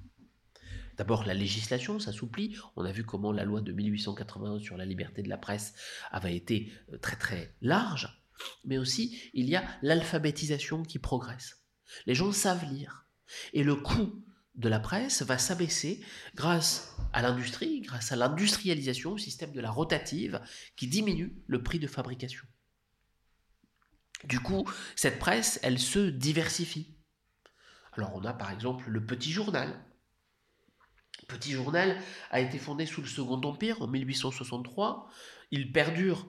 D'abord, la législation s'assouplit. On a vu comment la loi de 1881 sur la liberté de la presse avait été euh, très très large mais aussi il y a l'alphabétisation qui progresse. Les gens savent lire. Et le coût de la presse va s'abaisser grâce à l'industrie, grâce à l'industrialisation, au système de la rotative, qui diminue le prix de fabrication. Du coup, cette presse, elle se diversifie. Alors on a par exemple le Petit Journal. Petit Journal a été fondé sous le Second Empire en 1863. Il perdure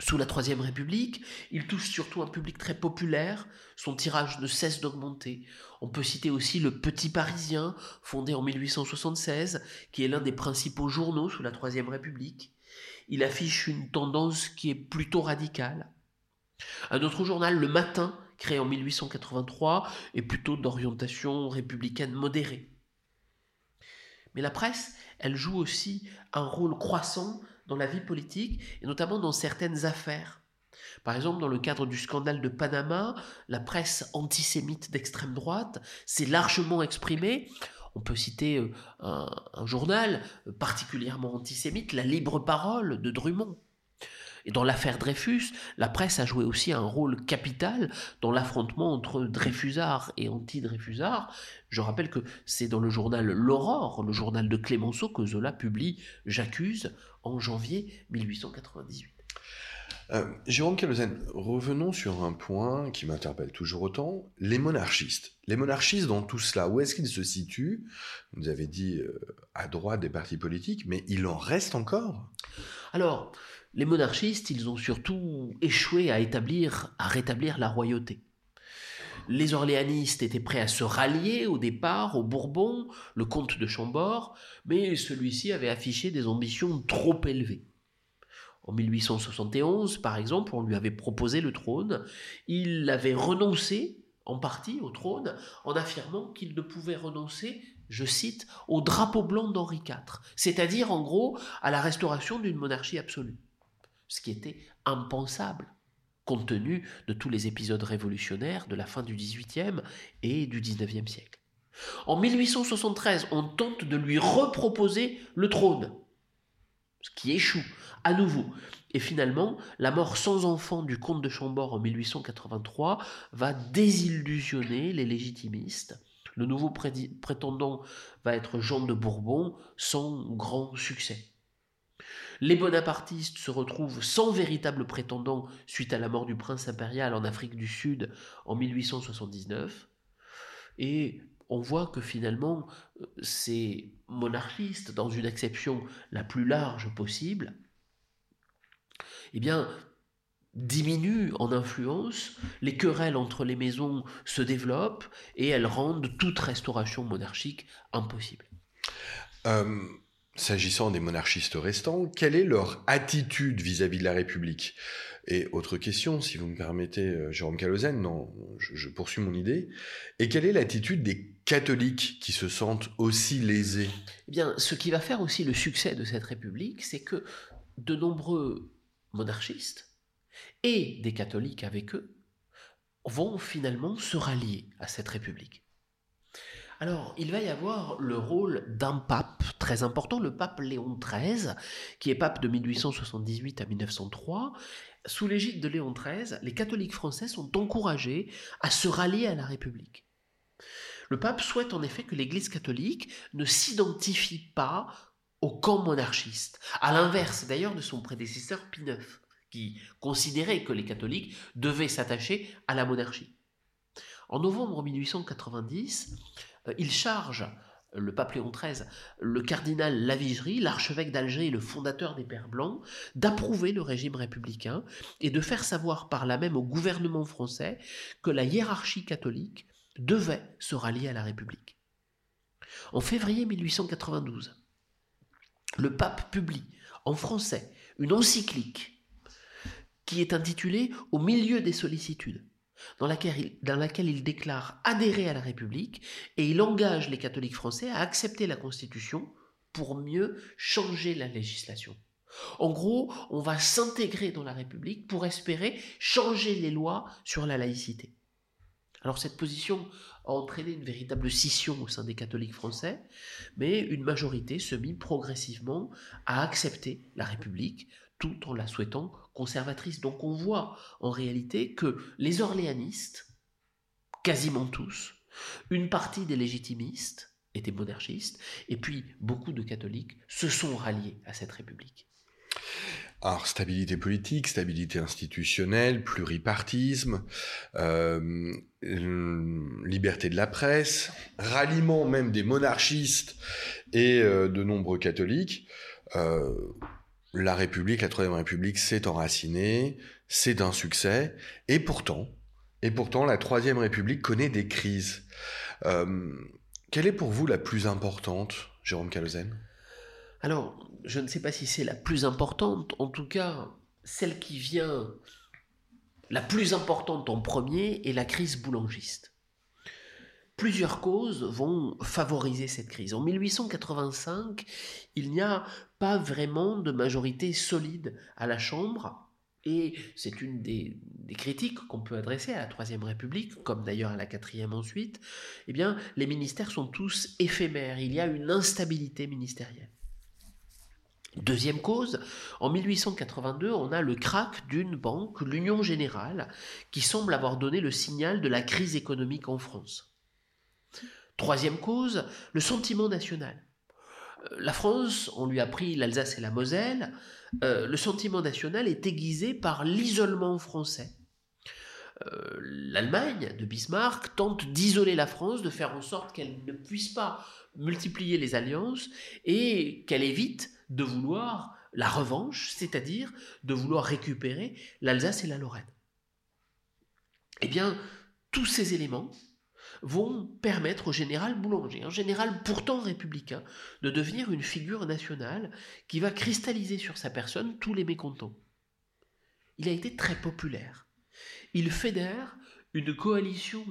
sous la Troisième République, il touche surtout un public très populaire, son tirage ne cesse d'augmenter. On peut citer aussi le Petit Parisien, fondé en 1876, qui est l'un des principaux journaux sous la Troisième République. Il affiche une tendance qui est plutôt radicale. Un autre journal, Le Matin, créé en 1883, est plutôt d'orientation républicaine modérée. Mais la presse, elle joue aussi un rôle croissant dans la vie politique et notamment dans certaines affaires. Par exemple, dans le cadre du scandale de Panama, la presse antisémite d'extrême droite s'est largement exprimée. On peut citer euh, un, un, journal particulièrement antisémite, La Libre Parole de Drummond. Et dans l'affaire Dreyfus, la presse a joué aussi un rôle capital dans l'affrontement entre Dreyfusards et anti-Dreyfusards. Je rappelle que c'est dans le journal L'Aurore, le journal de Clémenceau, que Zola publie J'accuse en janvier 1898. Euh, Jérôme Calozène, revenons sur un point qui m'interpelle toujours autant, les monarchistes. Les monarchistes dans tout cela, où est-ce qu'ils se situent? Vous avez dit euh, à droite des partis politiques, mais il en reste encore? Alors, les monarchistes, ils ont surtout échoué à établir, rétablir la royauté. Les orléanistes étaient prêts à se rallier au départ au Bourbon, le comte de Chambord, mais celui-ci avait affiché des ambitions trop élevées. En 1871, par exemple, on lui avait proposé le trône. Il avait renoncé en partie au trône en affirmant qu'il ne pouvait renoncer, je cite, au drapeau blanc d'Henri IV, c'est-à-dire en gros à la restauration d'une monarchie absolue, ce qui était impensable compte tenu de tous les épisodes révolutionnaires de la fin du XVIIIe et du XIXe siècle. En 1873, on tente de lui reproposer le trône, ce qui échoue à nouveau. Et finalement, la mort sans enfant du comte de Chambord en 1883 va désillusionner les légitimistes. Le nouveau prétendant va être Jean de Bourbon, sans grand succès. Les bonapartistes se retrouvent sans véritable prétendant suite à la mort du prince impérial en Afrique du Sud en 1879. Et on voit que finalement, ces monarchistes, dans une acception la plus large possible, eh bien, diminuent en influence, les querelles entre les maisons se développent et elles rendent toute restauration monarchique impossible. Euh, S'agissant des monarchistes restants, quelle est leur attitude vis-à-vis de la République? Et autre question, si vous me permettez, euh, Jérôme Calozène, non, je, poursuis mon idée. Et quelle est l'attitude des catholiques qui se sentent aussi lésés? Eh bien, ce qui va faire aussi le succès de cette République, c'est que de nombreux monarchistes et des catholiques avec eux vont finalement se rallier à cette République. Alors, il va y avoir le rôle d'un pape très important, le pape Léon XIII, qui est pape de 1878 à 1903. Sous l'égide de Léon XIII, les catholiques français sont encouragés à se rallier à la République. Le pape souhaite en effet que l'Église catholique ne s'identifie pas au camp monarchiste, à l'inverse d'ailleurs de son prédécesseur Pie IX, qui considérait que les catholiques devaient s'attacher à la monarchie. En novembre 1890, euh, il charge le pape Léon XIII, le cardinal Lavigerie, l'archevêque d'Alger et le fondateur des Pères Blancs, d'approuver le régime républicain et de faire savoir par là même au gouvernement français que la hiérarchie catholique devait se rallier à la République. En février 1892, le pape publie en français une encyclique qui est intitulée Au milieu des sollicitudes dans laquelle, il, déclare adhérer à la République et il engage les catholiques français à accepter la Constitution pour mieux changer la législation. En gros, on va s'intégrer dans la République pour espérer changer les lois sur la laïcité. Alors cette position a entraîné une véritable scission au sein des catholiques français, mais une majorité se mit progressivement à accepter la République tout en la souhaitant conservatrice. Donc on voit en réalité que les orléanistes, quasiment tous, une partie des légitimistes étaient monarchistes, et puis beaucoup de catholiques se sont ralliés à cette République. Alors, stabilité politique, stabilité institutionnelle, pluripartisme, euh, liberté de la presse, ralliement même des monarchistes et euh, de nombreux catholiques. Euh, la République, la Troisième République s'est enracinée, c'est un succès, et pourtant, la Troisième République connaît des crises. quelle est pour vous la plus importante, Jérôme Calozen alors, je ne sais pas si c'est la plus importante, en tout cas, celle qui vient la plus importante en premier est la crise boulangiste. Plusieurs causes vont favoriser cette crise. En 1885, il n'y a pas vraiment de majorité solide à la Chambre, et c'est une des, critiques qu'on peut adresser à la Troisième République, comme d'ailleurs à la Quatrième ensuite. Eh bien, les ministères sont tous éphémères, il y a une instabilité ministérielle. Deuxième cause, en 1882, on a le krach d'une banque, l'Union Générale, qui semble avoir donné le signal de la crise économique en France. Troisième cause, le sentiment national. Euh, la France, on lui a pris l'Alsace et la Moselle, euh, le sentiment national est aiguisé par l'isolement français. Euh, L'Allemagne de Bismarck tente d'isoler la France, de faire en sorte qu'elle ne puisse pas multiplier les alliances et qu'elle évite de vouloir la revanche, c'est-à-dire de vouloir récupérer l'Alsace et la Lorraine. Eh bien, tous ces éléments vont permettre au général Boulanger, un général pourtant républicain, de devenir une figure nationale qui va cristalliser sur sa personne tous les mécontents. Il a été très populaire. Il fédère une coalition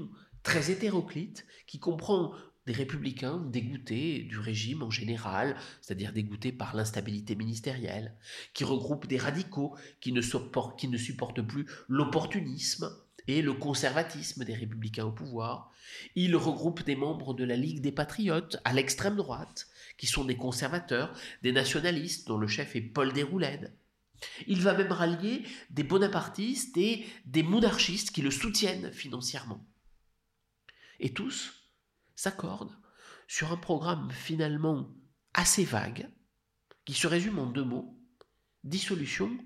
très hétéroclite qui comprend des républicains dégoûtés du régime en général, c'est-à-dire dégoûtés par l'instabilité ministérielle, qui regroupent des radicaux qui ne, supportent, qui ne supportent plus l'opportunisme et le conservatisme des républicains au pouvoir. Il regroupe des membres de la Ligue des patriotes à l'extrême droite, qui sont des conservateurs, des nationalistes dont le chef est Paul Déroulède. Il va même rallier des bonapartistes et des monarchistes qui le soutiennent financièrement. Et tous s'accordent sur un programme finalement assez vague, qui se résume en deux mots, dissolution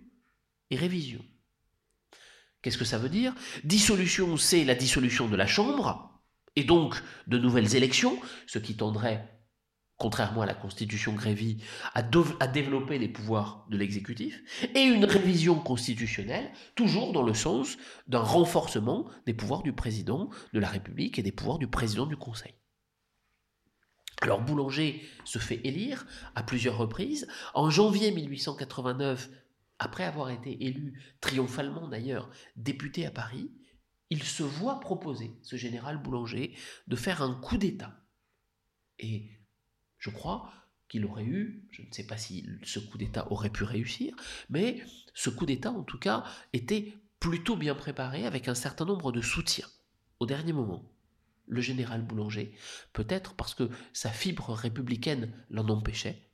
et révision. Qu'est-ce que ça veut dire? Dissolution, c'est la dissolution de la Chambre, et donc de nouvelles élections, ce qui tendrait, contrairement à la Constitution Grévy, à, à développer les pouvoirs de l'exécutif, et une révision constitutionnelle, toujours dans le sens d'un renforcement des pouvoirs du président de la République et des pouvoirs du président du Conseil. Alors Boulanger se fait élire à plusieurs reprises. En janvier 1889, après avoir été élu triomphalement d'ailleurs député à Paris, il se voit proposer, ce général Boulanger, de faire un coup d'État. Et je crois qu'il aurait eu, je ne sais pas si ce coup d'État aurait pu réussir, mais ce coup d'État en tout cas était plutôt bien préparé avec un certain nombre de soutiens au dernier moment le général Boulanger, peut-être parce que sa fibre républicaine l'en empêchait,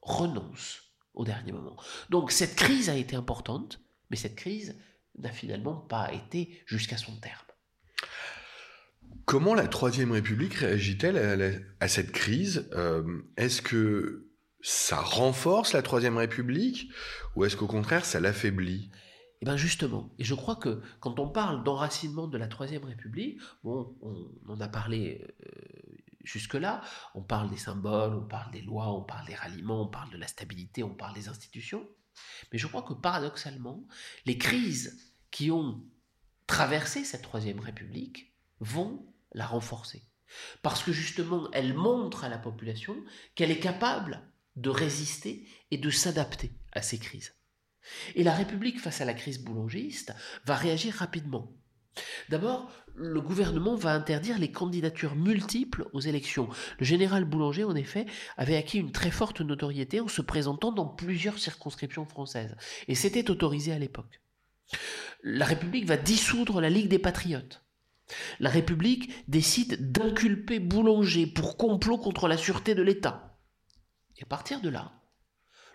renonce au dernier moment. Donc cette crise a été importante, mais cette crise n'a finalement pas été jusqu'à son terme. Comment la Troisième République réagit-elle à, cette crise? Euh, Est-ce que ça renforce la Troisième République ou est-ce qu'au contraire ça l'affaiblit? Et eh bien justement, et je crois que quand on parle d'enracinement de la Troisième République, bon, on, en a parlé euh, jusque-là, on parle des symboles, on parle des lois, on parle des ralliements, on parle de la stabilité, on parle des institutions, mais je crois que paradoxalement, les crises qui ont traversé cette Troisième République vont la renforcer. Parce que justement, elle montre à la population qu'elle est capable de résister et de s'adapter à ces crises. Et la République, face à la crise boulangiste, va réagir rapidement. D'abord, le gouvernement va interdire les candidatures multiples aux élections. Le général Boulanger, en effet, avait acquis une très forte notoriété en se présentant dans plusieurs circonscriptions françaises. Et c'était autorisé à l'époque. La République va dissoudre la Ligue des Patriotes. La République décide d'inculper Boulanger pour complot contre la sûreté de l'État. Et à partir de là,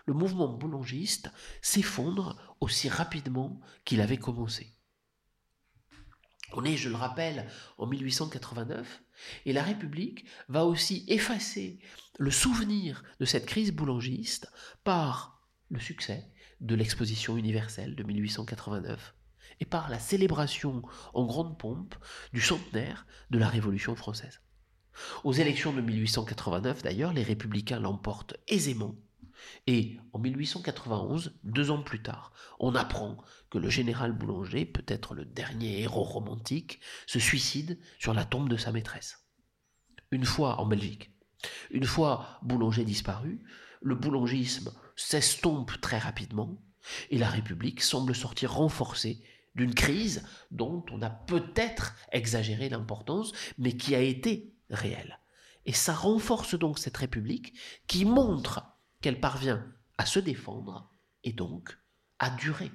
le mouvement boulangiste s'effondre aussi rapidement qu'il avait commencé. On est, je le rappelle, en 1889, et la République va aussi effacer le souvenir de cette crise boulangiste par le succès de l'exposition universelle de 1889 et par la célébration en grande pompe du centenaire de la Révolution française. Aux élections de 1889, d'ailleurs, les républicains l'emportent aisément et en 1891, deux ans plus tard, on apprend que le général Boulanger, peut-être le dernier héros romantique, se suicide sur la tombe de sa maîtresse. Une fois en Belgique, une fois Boulanger disparu, le boulangisme s'estompe très rapidement et la République semble sortir renforcée d'une crise dont on a peut-être exagéré l'importance, mais qui a été réelle. Et ça renforce donc cette République qui montre qu'elle parvient à se défendre et donc à durer.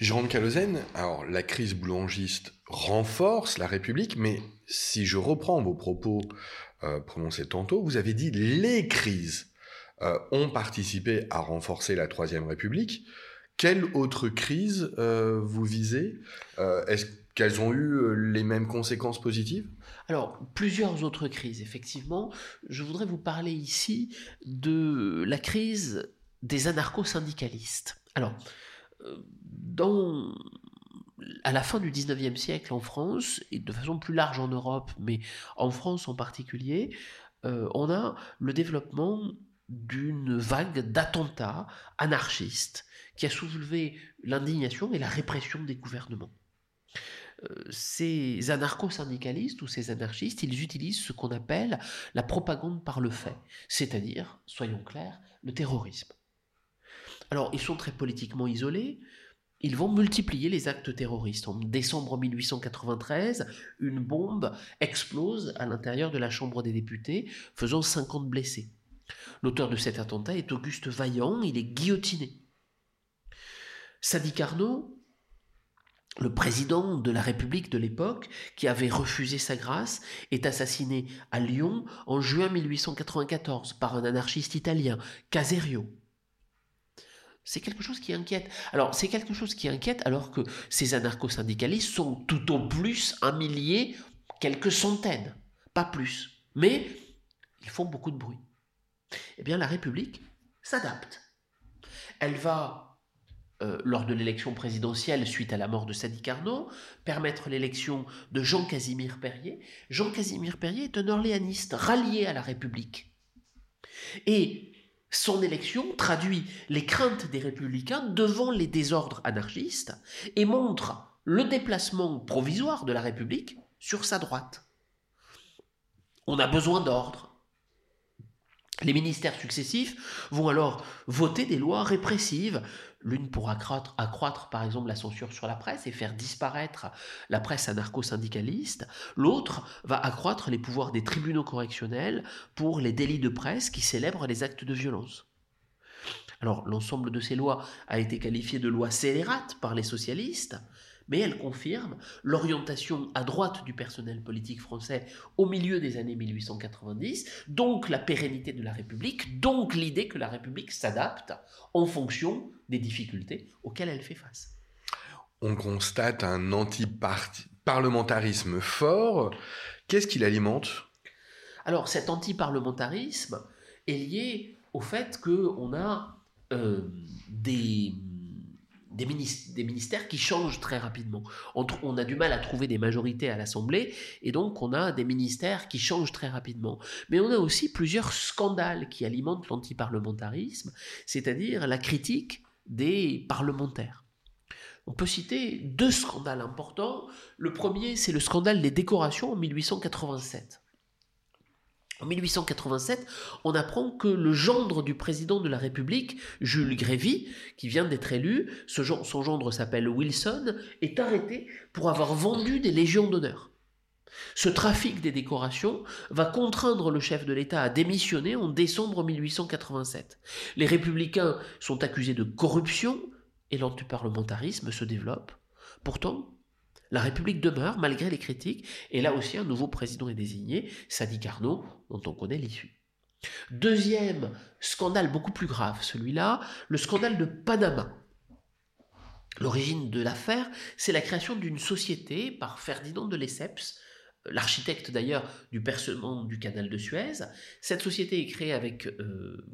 De Calozène, alors la crise boulangiste renforce la République, mais si je reprends vos propos euh, prononcés tantôt, vous avez dit les crises euh, ont participé à renforcer la Troisième République. Quelle autre crise euh, vous visez? Est-ce qu'elles ont eu les mêmes conséquences positives? Alors, plusieurs autres crises, effectivement. Je voudrais vous parler ici de la crise des anarcho-syndicalistes. Alors, à la fin du 19e siècle en France, et de façon plus large en Europe, mais en France en particulier, euh, on a le développement d'une vague d'attentats anarchistes qui a soulevé l'indignation et la répression des gouvernements. Euh, ces anarcho-syndicalistes ou ces anarchistes, ils utilisent ce qu'on appelle la propagande par le fait, c'est-à-dire, soyons clairs, le terrorisme. Alors, ils sont très politiquement isolés, ils vont multiplier les actes terroristes. En décembre 1893, une bombe explose à l'intérieur de la Chambre des députés, faisant 50 blessés. L'auteur de cet attentat est Auguste Vaillant, il est guillotiné. Sadi Carnot, le président de la République de l'époque, qui avait refusé sa grâce, est assassiné à Lyon en juin 1894 par un anarchiste italien, Caserio. C'est quelque chose qui inquiète. Alors, c'est quelque chose qui inquiète alors que ces anarcho-syndicalistes sont tout au plus un millier, quelques centaines, pas plus. Mais ils font beaucoup de bruit. Eh bien, la République s'adapte. Elle va euh, lors de l'élection présidentielle suite à la mort de Sadi Carnot, permettre l'élection de Jean-Casimir Perrier. Jean-Casimir Perrier est un orléaniste rallié à la République. Et son élection traduit les craintes des républicains devant les désordres anarchistes et montre le déplacement provisoire de la République sur sa droite. On a besoin d'ordre. Les ministères successifs vont alors voter des lois répressives L'une pour accroître, par exemple la censure sur la presse et faire disparaître la presse anarcho-syndicaliste. L'autre va accroître les pouvoirs des tribunaux correctionnels pour les délits de presse qui célèbrent les actes de violence. Alors l'ensemble de ces lois a été qualifié de loi scélérate par les socialistes, mais elle confirme l'orientation à droite du personnel politique français au milieu des années 1890, donc la pérennité de la République, donc l'idée que la République s'adapte en fonction des difficultés auxquelles elle fait face. On constate un anti-parlementarisme fort. Qu'est-ce qu'il alimente Alors cet anti-parlementarisme est lié au fait qu'on a euh, des des, ministères qui changent très rapidement. On, a du mal à trouver des majorités à l'Assemblée, et donc on a des ministères qui changent très rapidement. Mais on a aussi plusieurs scandales qui alimentent l'antiparlementarisme, c'est-à-dire la critique des parlementaires. On peut citer deux scandales importants. Le premier, c'est le scandale des décorations en 1887. En 1887, on apprend que le gendre du président de la République, Jules Grévy, qui vient d'être élu, son gendre s'appelle Wilson, est arrêté pour avoir vendu des légions d'honneur. Ce trafic des décorations va contraindre le chef de l'État à démissionner en décembre 1887. Les républicains sont accusés de corruption et l'antiparlementarisme se développe. Pourtant, la République demeure malgré les critiques, et là aussi un nouveau président est désigné, Sadi Carnot, dont on connaît l'issue. Deuxième scandale beaucoup plus grave, celui-là, le scandale de Panama. L'origine de l'affaire, c'est la création d'une société par Ferdinand de Lesseps, l'architecte d'ailleurs du percement du canal de Suez. Cette société est créée avec euh,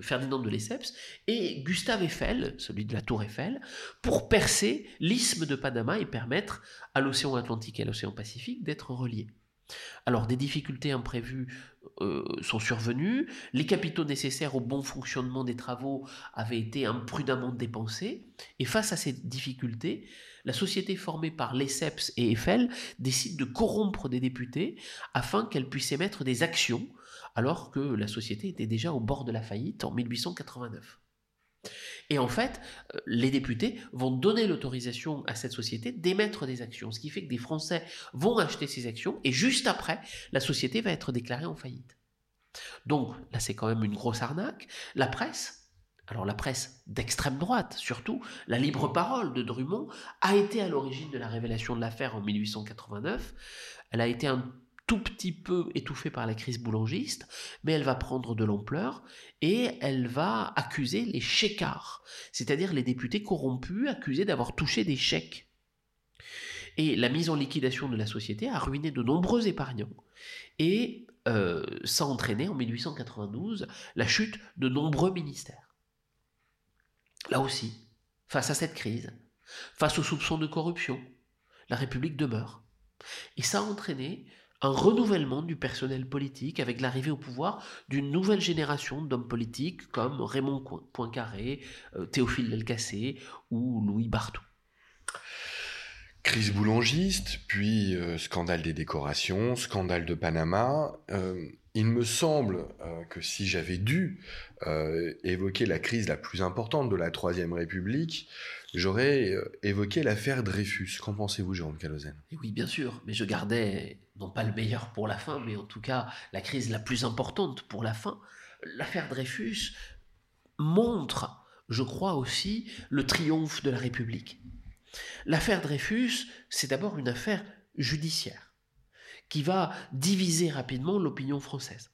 Ferdinand de Lesseps et Gustave Eiffel, celui de la tour Eiffel, pour percer l'isthme de Panama et permettre à l'océan Atlantique et à l'océan Pacifique d'être reliés. Alors des difficultés imprévues euh, sont survenues, les capitaux nécessaires au bon fonctionnement des travaux avaient été imprudemment dépensés, et face à ces difficultés, la société formée par Lesseps et Eiffel décide de corrompre des députés afin qu'elle puisse émettre des actions, alors que la société était déjà au bord de la faillite en 1889. Et en fait, euh, les députés vont donner l'autorisation à cette société d'émettre des actions, ce qui fait que des Français vont acheter ces actions, et juste après, la société va être déclarée en faillite. Donc là, c'est quand même une grosse arnaque. La presse alors la presse d'extrême droite, surtout, la libre parole de Drummond, a été à l'origine de la révélation de l'affaire en 1889. Elle a été un tout petit peu étouffée par la crise boulangiste, mais elle va prendre de l'ampleur et elle va accuser les chécards, c'est-à-dire les députés corrompus accusés d'avoir touché des chèques. Et la mise en liquidation de la société a ruiné de nombreux épargnants. Et euh, ça a entraîné en 1892 la chute de nombreux ministères. Là aussi, face à cette crise, face aux soupçons de corruption, la République demeure. Et ça a entraîné un renouvellement du personnel politique avec l'arrivée au pouvoir d'une nouvelle génération d'hommes politiques comme Raymond Poincaré, euh, Théophile Delcassé ou Louis Barthou. Crise boulangiste, puis euh, scandale des décorations, scandale de Panama. Euh, il me semble que si j'avais dû euh, évoquer la crise la plus importante de la Troisième République, j'aurais euh, évoqué l'affaire Dreyfus. Qu'en pensez-vous, Jérôme Calozène? Oui, bien sûr, mais je gardais non pas le meilleur pour la fin, mais en tout cas la crise la plus importante pour la fin. L'affaire Dreyfus montre, je crois aussi, le triomphe de la République. L'affaire Dreyfus, c'est d'abord une affaire judiciaire qui va diviser rapidement l'opinion française.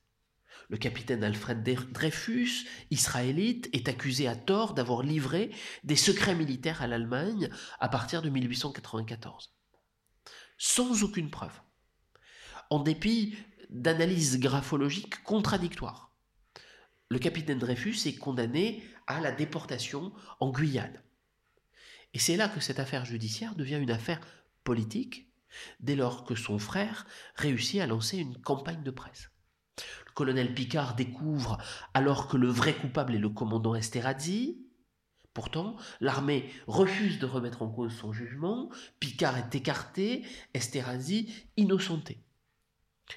Le capitaine Alfred Dreyfus, israélite, est accusé à tort d'avoir livré des secrets militaires à l'Allemagne à partir de 1894. Sans aucune preuve. En dépit d'analyses graphologiques contradictoires. Le capitaine Dreyfus est condamné à la déportation en Guyane. Et c'est là que cette affaire judiciaire devient une affaire politique, dès lors que son frère réussit à lancer une campagne de presse colonel Picard découvre alors que le vrai coupable est le commandant Esterhazy. Pourtant, l'armée refuse de remettre en cause son jugement, Picard est écarté, Esterhazy innocenté.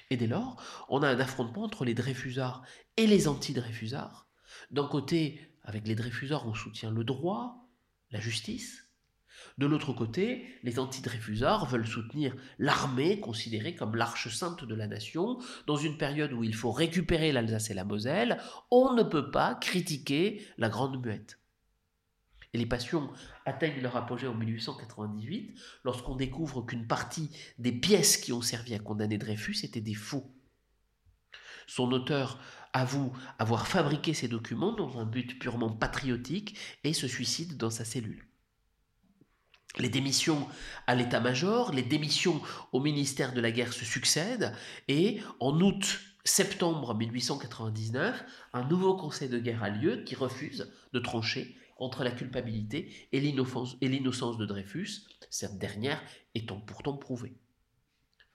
Et dès lors, on a un affrontement entre les Dreyfusards et les anti-Dreyfusards. D'un côté, avec les Dreyfusards, on soutient le droit, la justice, de l'autre côté, les anti-Dreyfusards veulent soutenir l'armée, considérée comme l'arche sainte de la nation. Dans une période où il faut récupérer l'Alsace et la Moselle, on ne peut pas critiquer la Grande Muette. Et les passions atteignent leur apogée en 1898, lorsqu'on découvre qu'une partie des pièces qui ont servi à condamner Dreyfus étaient des faux. Son auteur avoue avoir fabriqué ces documents dans un but purement patriotique et se suicide dans sa cellule. Les démissions à l'état-major, les démissions au ministère de la guerre se succèdent et en août septembre 1899, un nouveau conseil de guerre a lieu qui refuse de trancher entre la culpabilité et l'innocence de Dreyfus, cette dernière étant pourtant prouvée.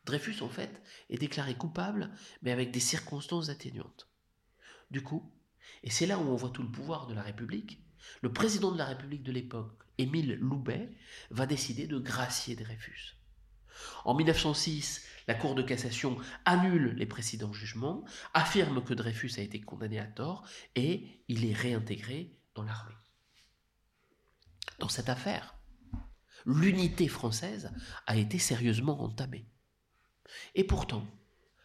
Dreyfus, en fait, est déclaré coupable, mais avec des circonstances atténuantes. Du coup, et c'est là où on voit tout le pouvoir de la République, le président de la République de l'époque, Émile Loubet, va décider de gracier Dreyfus. En 1906, La Cour de cassation annule les précédents jugements, affirme que Dreyfus a été condamné à tort et il est réintégré dans l'armée. Dans cette affaire, l'unité française a été sérieusement entamée. Et pourtant,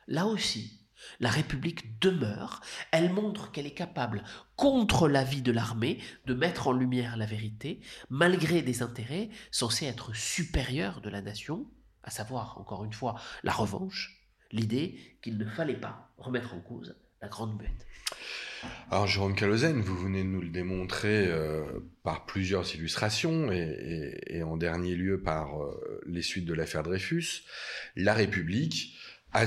là aussi, la République demeure, elle montre qu'elle est capable, contre l'avis de l'armée, de mettre en lumière la vérité, malgré des intérêts censés être supérieurs de la nation, à savoir, encore une fois, la revanche, l'idée qu'il ne fallait pas remettre en cause la Grande Muette. Alors Jérôme Calozène, vous venez de nous le démontrer euh, par plusieurs illustrations et, en dernier lieu par euh, les suites de l'affaire Dreyfus. La République a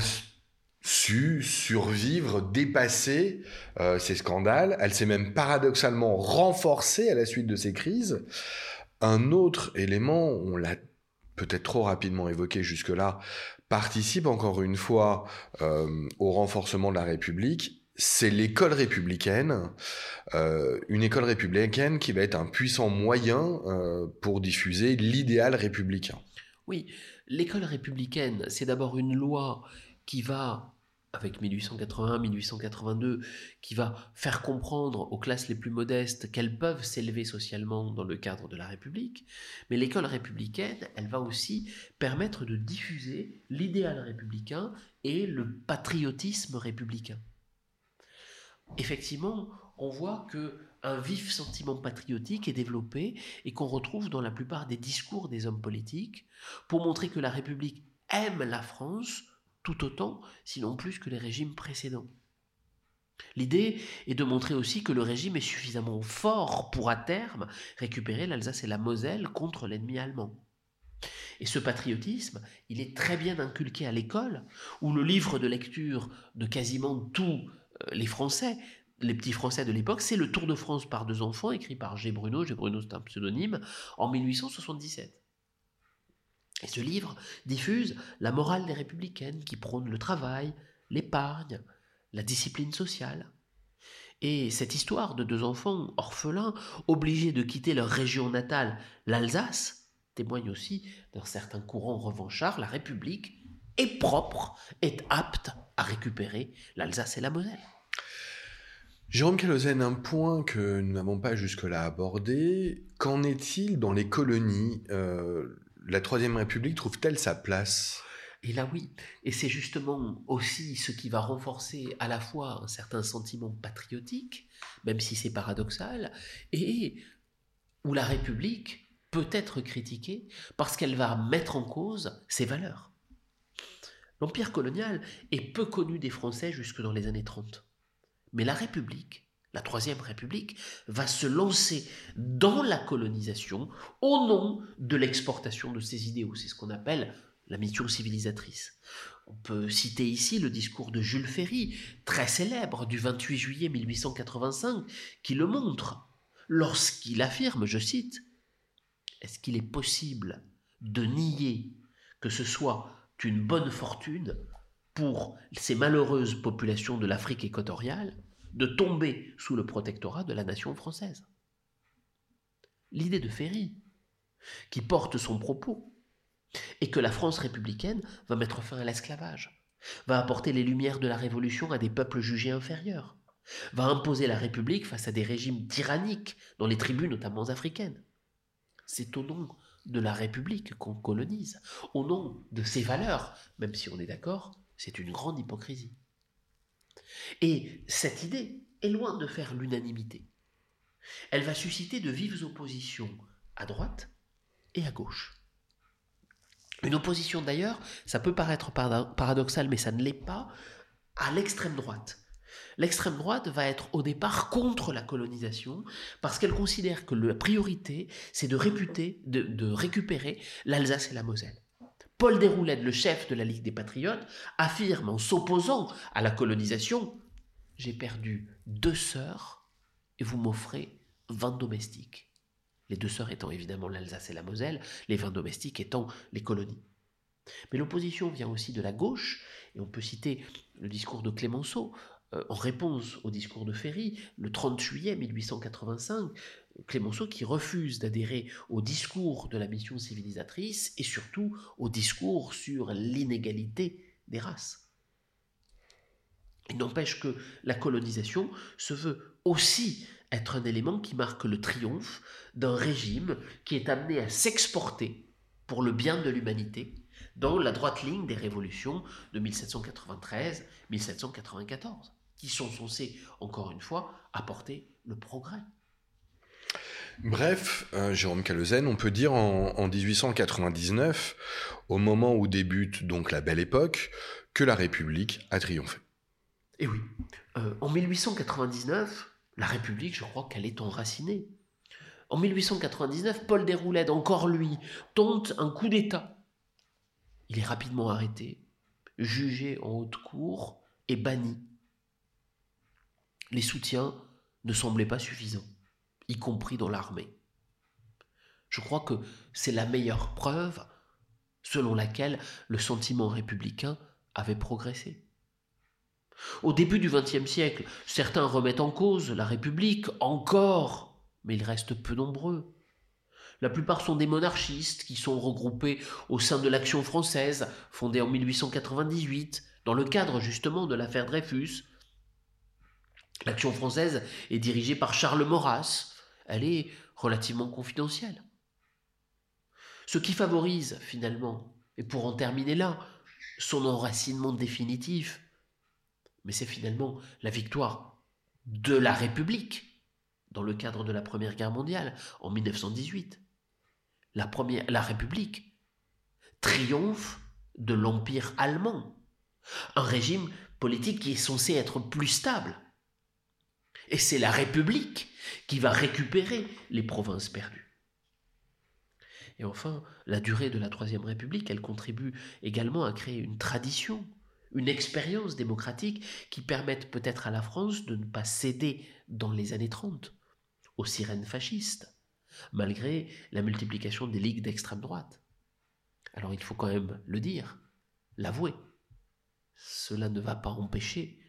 su survivre, dépasser euh, ces scandales. Elle s'est même paradoxalement renforcée à la suite de ces crises. Un autre élément, on l'a peut-être trop rapidement évoqué jusque-là, participe encore une fois au renforcement de la République c'est l'école républicaine, euh, une école républicaine qui va être un puissant moyen euh, pour diffuser l'idéal républicain. Oui, l'école républicaine, c'est d'abord une loi qui va, avec 1881-1882, qui va faire comprendre aux classes les plus modestes qu'elles peuvent s'élever socialement dans le cadre de la République, mais l'école républicaine, elle va aussi permettre de diffuser l'idéal républicain et le patriotisme républicain. Effectivement, on voit que un vif sentiment patriotique est développé et qu'on retrouve dans la plupart des discours des hommes politiques pour montrer que la République aime la France tout autant, sinon plus que les régimes précédents. L'idée est de montrer aussi que le régime est suffisamment fort pour à terme récupérer l'Alsace et la Moselle contre l'ennemi allemand. Et ce patriotisme, il est très bien inculqué à l'école, où le livre de lecture de quasiment tous euh, les Français, les petits Français de l'époque, c'est le Tour de France par deux enfants, écrit par G. Bruno, G. Bruno c'est un pseudonyme, en 1877. Et ce livre diffuse la morale des républicaines qui prônent le travail, l'épargne, la discipline sociale. Et cette histoire de deux enfants orphelins obligés de quitter leur région natale, l'Alsace, témoigne aussi d'un certain courant revanchard, la République est propre, est apte à récupérer l'Alsace et la Moselle. Jérôme Calozène, un point que nous n'avons pas jusque-là abordé, qu'en est-il dans les colonies euh, La Troisième République trouve-t-elle sa place? Et là oui, et c'est justement aussi ce qui va renforcer à la fois un certain sentiment patriotique, même si c'est paradoxal, et où la République peut être critiquée parce qu'elle va mettre en cause ses valeurs. L'empire colonial est peu connu des Français jusque dans les années 30. Mais la République, la Troisième République, va se lancer dans la colonisation au nom de l'exportation de ses idéaux. C'est ce qu'on appelle la mission civilisatrice. On peut citer ici le discours de Jules Ferry, très célèbre, du 28 juillet 1885, qui le montre lorsqu'il affirme, je cite, Est-ce qu'il est possible de nier que ce soit une bonne fortune pour ces malheureuses populations de l'Afrique équatoriale de tomber sous le protectorat de la nation française. L'idée de Ferry, qui porte son propos, est que la France républicaine va mettre fin à l'esclavage, va apporter les lumières de la Révolution à des peuples jugés inférieurs, va imposer la République face à des régimes tyranniques dans les tribus notamment africaines. C'est au nom de la République qu'on colonise, au nom de ses valeurs, même si on est d'accord, c'est une grande hypocrisie. Et cette idée est loin de faire l'unanimité. Elle va susciter de vives oppositions à droite et à gauche. Une opposition d'ailleurs, ça peut paraître paradoxal, mais ça ne l'est pas, à l'extrême droite. L'extrême droite va être au départ contre la colonisation parce qu'elle considère que la priorité, c'est de, de, récupérer l'Alsace et la Moselle. Paul Déroulède, le chef de la Ligue des Patriotes, affirme en s'opposant à la colonisation J'ai perdu deux sœurs et vous m'offrez vingt domestiques. Les deux sœurs étant évidemment l'Alsace et la Moselle, les vingt domestiques étant les colonies. Mais l'opposition vient aussi de la gauche, et on peut citer le discours de Clémenceau euh, en réponse au discours de Ferry, le 30 juillet 1885, Clémenceau qui refuse d'adhérer au discours de la mission civilisatrice et surtout au discours sur l'inégalité des races. Il n'empêche que la colonisation se veut aussi être un élément qui marque le triomphe d'un régime qui est amené à s'exporter pour le bien de l'humanité dans la droite ligne des révolutions de 1793-1794, qui sont censées, encore une fois, apporter le progrès. Bref, euh, Jérôme Calezen, on peut dire en, 1899, au moment où débute donc la belle époque, que la République a triomphé. Et eh oui, euh, en 1899, la République, je crois qu'elle est enracinée. En 1899, Paul Déroulède, encore lui, tente un coup d'État. Il est rapidement arrêté, jugé en haute cour et banni. Les soutiens ne semblaient pas suffisants y compris dans l'armée. Je crois que c'est la meilleure preuve selon laquelle le sentiment républicain avait progressé. Au début du XXe siècle, certains remettent en cause la République encore, mais ils restent peu nombreux. La plupart sont des monarchistes qui sont regroupés au sein de l'Action française, fondée en 1898, dans le cadre justement de l'affaire Dreyfus. L'Action française est dirigée par Charles Maurras, elle est relativement confidentielle. Ce qui favorise finalement, et pour en terminer là, son enracinement définitif, mais c'est finalement la victoire de la République dans le cadre de la Première Guerre mondiale en 1918. La, la République triomphe de l'Empire allemand, un régime politique qui est censé être plus stable. Et c'est la République qui va récupérer les provinces perdues. Et enfin, la durée de la Troisième République, elle contribue également à créer une tradition, une expérience démocratique qui permette peut-être à la France de ne pas céder dans les années 30 aux sirènes fascistes, malgré la multiplication des ligues d'extrême droite. Alors il faut quand même le dire, l'avouer. Cela ne va pas empêcher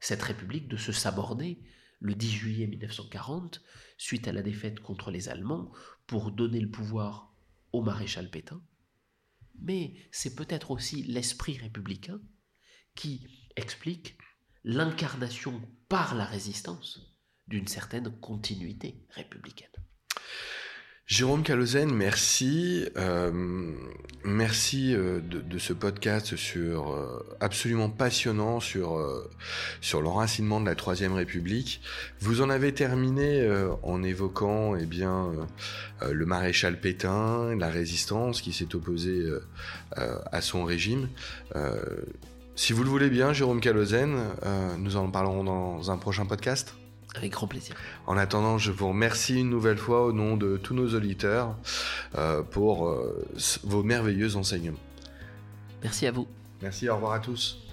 cette République de se saborder le 10 juillet 1940, suite à la défaite contre les Allemands, pour donner le pouvoir au maréchal Pétain. Mais c'est peut-être aussi l'esprit républicain qui explique l'incarnation par la résistance d'une certaine continuité républicaine. Jérôme Calozen, merci. Euh, merci euh, de, ce podcast sur euh, absolument passionnant sur sur l'enracinement de la Troisième République. Vous en avez terminé en évoquant eh bien le maréchal Pétain, la résistance qui s'est opposée à son régime. si vous le voulez bien, Jérôme Calozen, nous en parlerons dans un prochain podcast. Avec grand plaisir. En attendant, je vous remercie une nouvelle fois au nom de tous nos auditeurs euh, pour euh, vos merveilleux enseignements. Merci à vous. Merci, au revoir à tous.